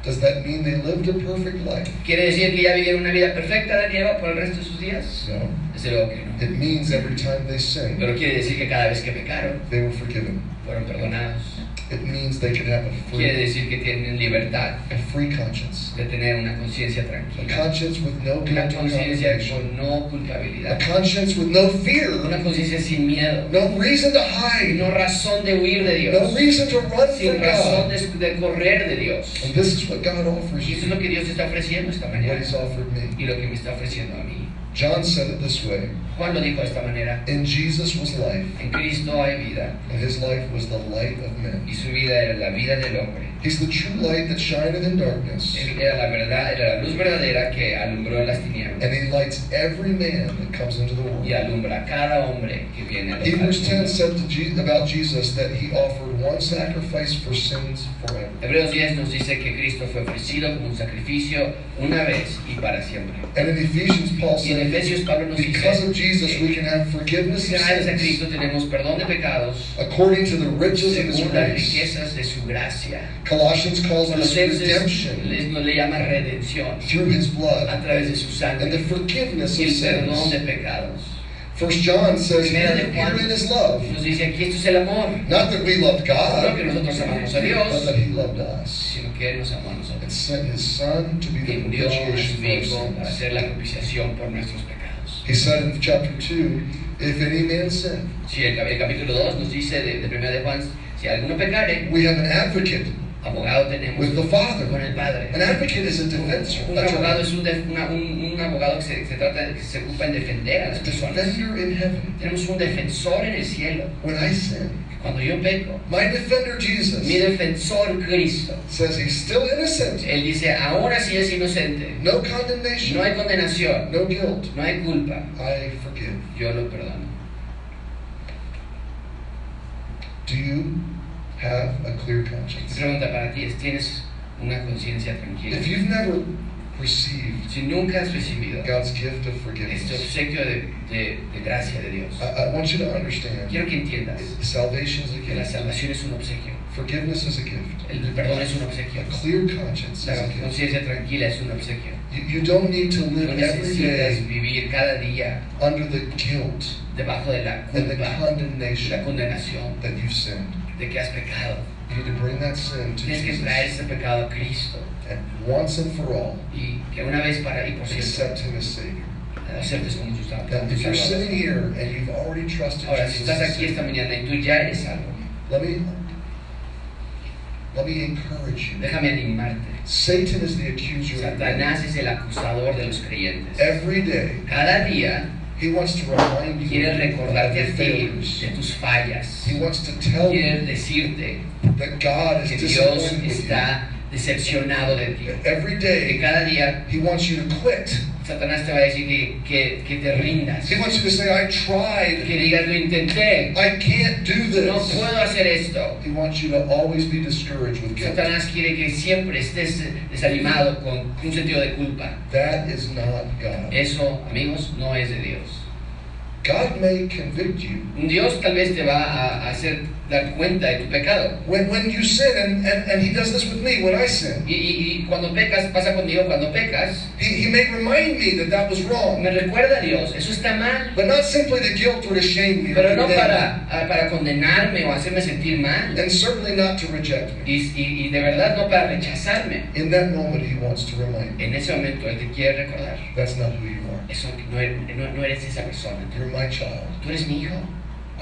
Does that mean they lived a perfect life? ¿Quiere decir que ya vivieron una vida perfecta y Eva por el resto de sus días? No. Desde luego que no. It means every time they sinned, Pero quiere decir que cada vez que pecaron, they were forgiven. fueron perdonados. It means they could have a Quiere free, decir que tienen libertad a free conscience, de tener una conciencia a tranquila. conscience with no Una conciencia con no a culpabilidad. conscience with no Una fear, conciencia sin miedo. no reason to hide, no razón de huir de no Dios. reason to run Sin from razón God. de, de correr de Dios. And this is what God offers Y eso es lo que Dios está ofreciendo esta what mañana. He's offered me. Y lo que me está ofreciendo a mí. John said it this way Juan lo dijo de esta manera. In Jesus was life, En Cristo hay vida. and His life was the light of men. Y su vida era la vida del hombre. He's the true light that shineth in darkness, era la verdad, era la luz verdadera que alumbró en las tinieblas. and He lights every man that comes into the world. Y alumbra cada hombre que viene al Hebrews al 10 mundo. said to about Jesus that he offered one sacrifice for sins forever. Hebreos 10 nos dice que Cristo fue ofrecido como un sacrificio una vez y para siempre. And in Ephesians, Paul Y en said, Efesios Pablo nos because dice of Jesus, we can have forgiveness of a Cristo tenemos perdón de pecados according to the riches of his según las grace. riquezas de su gracia. Colossians calls this Colosenses redemption le llama redención through his a blood través de su and the forgiveness of perdón de sins. pecados. First John says, de here, herein is love. nos dice aquí esto es el amor. Not that we loved No God, que nosotros amamos a but that he loved us. sino que Él nos amó a And sent his son to be the a propitiation for our para sins. hacer la propiciación por nuestros pecados. He said in chapter 2, if any man sin, Si el, cap- el capítulo 2 nos dice de, de 1 de Juan, si alguno pecare, we have an advocate abogado tenemos with the Father. con el Padre. An advocate is a. Un abogado es un, una- un, un abogado que se, se trata de- que se ocupa en defender a las personas. in. Tenemos un defensor en el cielo. When I sin, Cuando yo peco, my defender mi Jesus defensor Cristo, says he's still innocent. Él dice, aún así es inocente. No No condemnation, hay condenación, no guilt. no hay culpa. I forgive. Yo lo perdono. Do you have a clear conscience? pregunta para ti es, ¿tienes una conciencia tranquila? If you've never received Si nunca has recibido God's gift of este forgiveness, obsequio de, de- de gracia de Dios, I, I want you to understand quiero que entiendas salvation is a que la gift, salvación es un obsequio, forgiveness is a gift, el, perdón es un obsequio, a clear conscience is la a gift. conciencia tranquila es un obsequio. You, you don't need to live every necesitas day vivir cada día under the guilt debajo de la and the culpa, la condemnation condenación that you've sinned. De que has pecado. You need to bring that sin to Tienes que traer Jesus ese pecado a Cristo and once and for all y que una vez para y por siempre accept Him as Savior. aceptes como tu sal- Now, como tu if you're Salvador. sitting here and you've already trusted Ahora, si Jesus, estás as aquí esta Savior, mañana y tú ya eres salvo, let me let me encourage you. déjame animarte. Satan is the accuser of men. Satanás es el acusador de los creyentes. Every day, Cada día He wants to remind you quiere of recordarte your a ti failures. de tus fallas. He wants to tell you Quiere decirte that God is que Dios está decepcionado de ti. Every Que cada día He wants you to quit. Satanás te va a decir que, que, que te rindas. He wants you to say, I Que tried. digas, lo intenté. I can't do No this. puedo hacer esto. He wants you to always be discouraged with guilt. Satanás quiere que siempre estés desanimado con un sentido de culpa. That is not God. Eso, amigos, no es de Dios. God may convict you. Dios tal vez te va a hacer dar cuenta de tu pecado. When, when you sin, and, and, and He does this with me when I sin, Y, y- y cuando pecas, pasa conmigo cuando pecas, He, he may remind me that that was wrong. me recuerda a Dios, eso está mal. But not simply to guilt or to shame me or Pero no condemn me. para, ah, para condenarme o hacerme sentir mal. And certainly not to reject me. Y, y- y de verdad no para rechazarme. In that moment, He wants to remind me En ese momento Él te quiere recordar. that's not who you are. Eso no eres, no- no eres esa persona. You're my child. Tú eres mi hijo.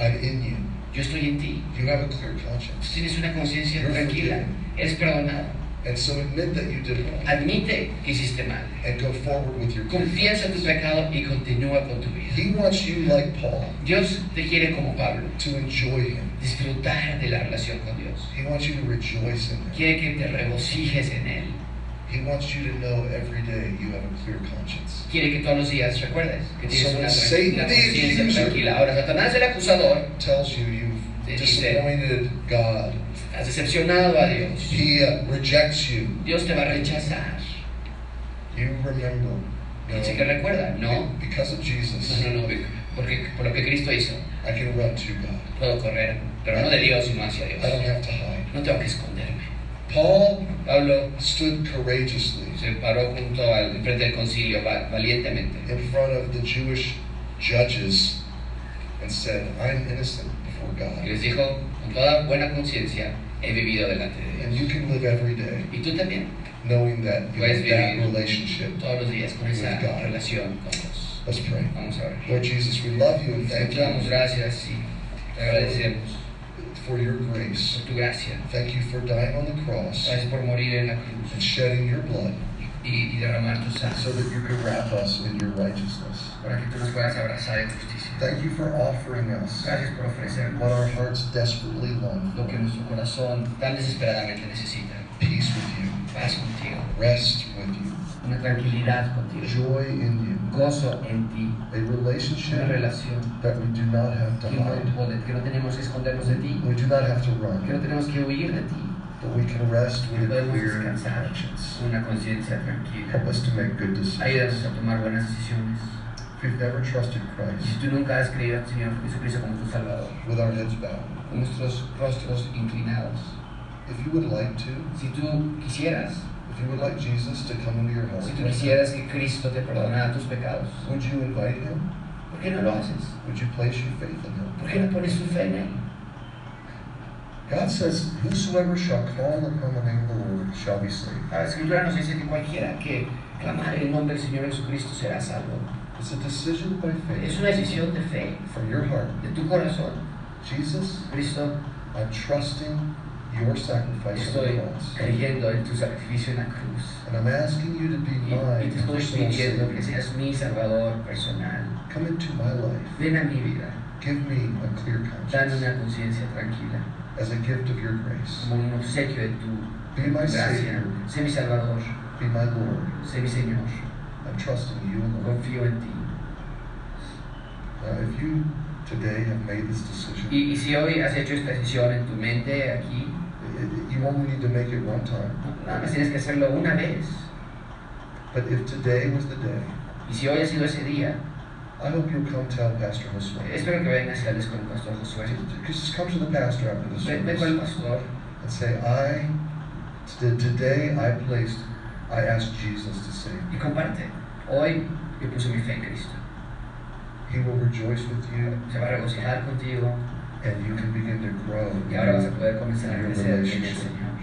I'm in you. Yo estoy en ti. You have a clear conscience. tienes una conciencia You're tranquila. forgiven. Eres perdonado. And so admit that you did wrong Admite que hiciste mal. and go forward with your Confiesa tu pecado y continúa con tu vida. He wants you, like Paul, Dios te quiere como Pablo. to enjoy Him. Disfrutar de la relación con Dios. He wants you to rejoice in Him. Quiere que te regocijes en Él. He wants you to know every day you have a clear conscience. Quiere que todos los días recuerdes que tienes una, conciencia tranquila. Ahora, Satanás, el acusador, Tells you you've dice- disappointed God. has decepcionado a Dios. He uh, rejects you. Dios te va a rechazar. You remember. Dice que No, recuerda, no. because of Jesus, No, no, no, porque por lo que Cristo hizo, I can run to God. puedo correr, pero no de Dios, sino hacia Dios. I don't have to hide. No tengo que esconderme. Paul Pablo stood courageously se paró junto al frente del concilio va- valientemente in front of the Jewish judges and said, I'm innocent before God. y les dijo, con toda buena conciencia, he vivido delante de And you can live every day Y tú también, knowing that you Puedes have that vivir. relationship. todos los días, con esa With God. relación con Dios. Let's pray. Vamos a ver. Lord Jesus, we love you and thank Te damos you gracias y te agradecemos for your grace. por tu gracia. Thank you for dying on the cross Gracias por morir en la and shedding your blood y, y derramar tu so that you could wrap us in your righteousness. para que tú nos puedas abrazar en justicia. Thank you for offering us Gracias por ofrecernos what our hearts desperately long lo que nuestro corazón tan desesperadamente necesita. peace with you, Paz contigo, rest with you, una tranquilidad contigo, joy in you, gozo en ti, a una relationship relación that we do not have to que no, hide. pode- que no tenemos que escondernos de ti, We do not have to que no run, tenemos que huir de ti, but we can rest with a clear conscience. con una conciencia tranquila. Help us to make good Ayúdanos decisions. a tomar buenas decisiones. If we've never trusted Y si Christ, tú nunca has creído en Señor Jesucristo como tu Salvador, with our heads bowed, con nuestros rostros inclinados, if you would like to, si tú quisieras, if you would like Jesus to come into your heart, si tú quisieras que Cristo te perdonara tus pecados, would you invite him? ¿por qué no lo haces? Would you place your faith in him? ¿Por qué no pones tu fe en Él? God says, Whosoever shall call upon the name of the Lord shall be saved. La Escritura nos dice que cualquiera que clamare el nombre del Señor Jesucristo será salvo. It's a decision by Es faith una decisión de fe, from your heart. de tu corazón. Jesus, Cristo, I'm trusting your sacrifice on the cross. creyendo en tu sacrificio en la cruz. And I'm asking you to be Y, my y te estoy pidiendo que seas mi Salvador personal. Come into my life. Ven a mi vida, Give me a clear dame conscience una conciencia tranquila, as a gift of your grace. como un obsequio de tu Be my gracia. Savior. Sé mi Salvador, Be my Lord. sé mi Señor, I'm trusting you alone. confío en ti. Now, if you today have made this decision, Y, y si hoy has hecho esta decisión en tu mente aquí, you only need to make it one time. nada más tienes que hacerlo una vez. But if today was the day, Y si hoy ha sido ese día, I hope you'll come tell Pastor Josué. espero que vengas y hables con el pastor Josué. Just come to the pastor after the Ven, ven con el pastor and say, I, today I placed, I asked Jesus to save y me. comparte. Hoy yo puse mi fe en Cristo. He will rejoice with you Se va a regocijar contigo y ahora vas a poder comenzar a crecer en el Señor.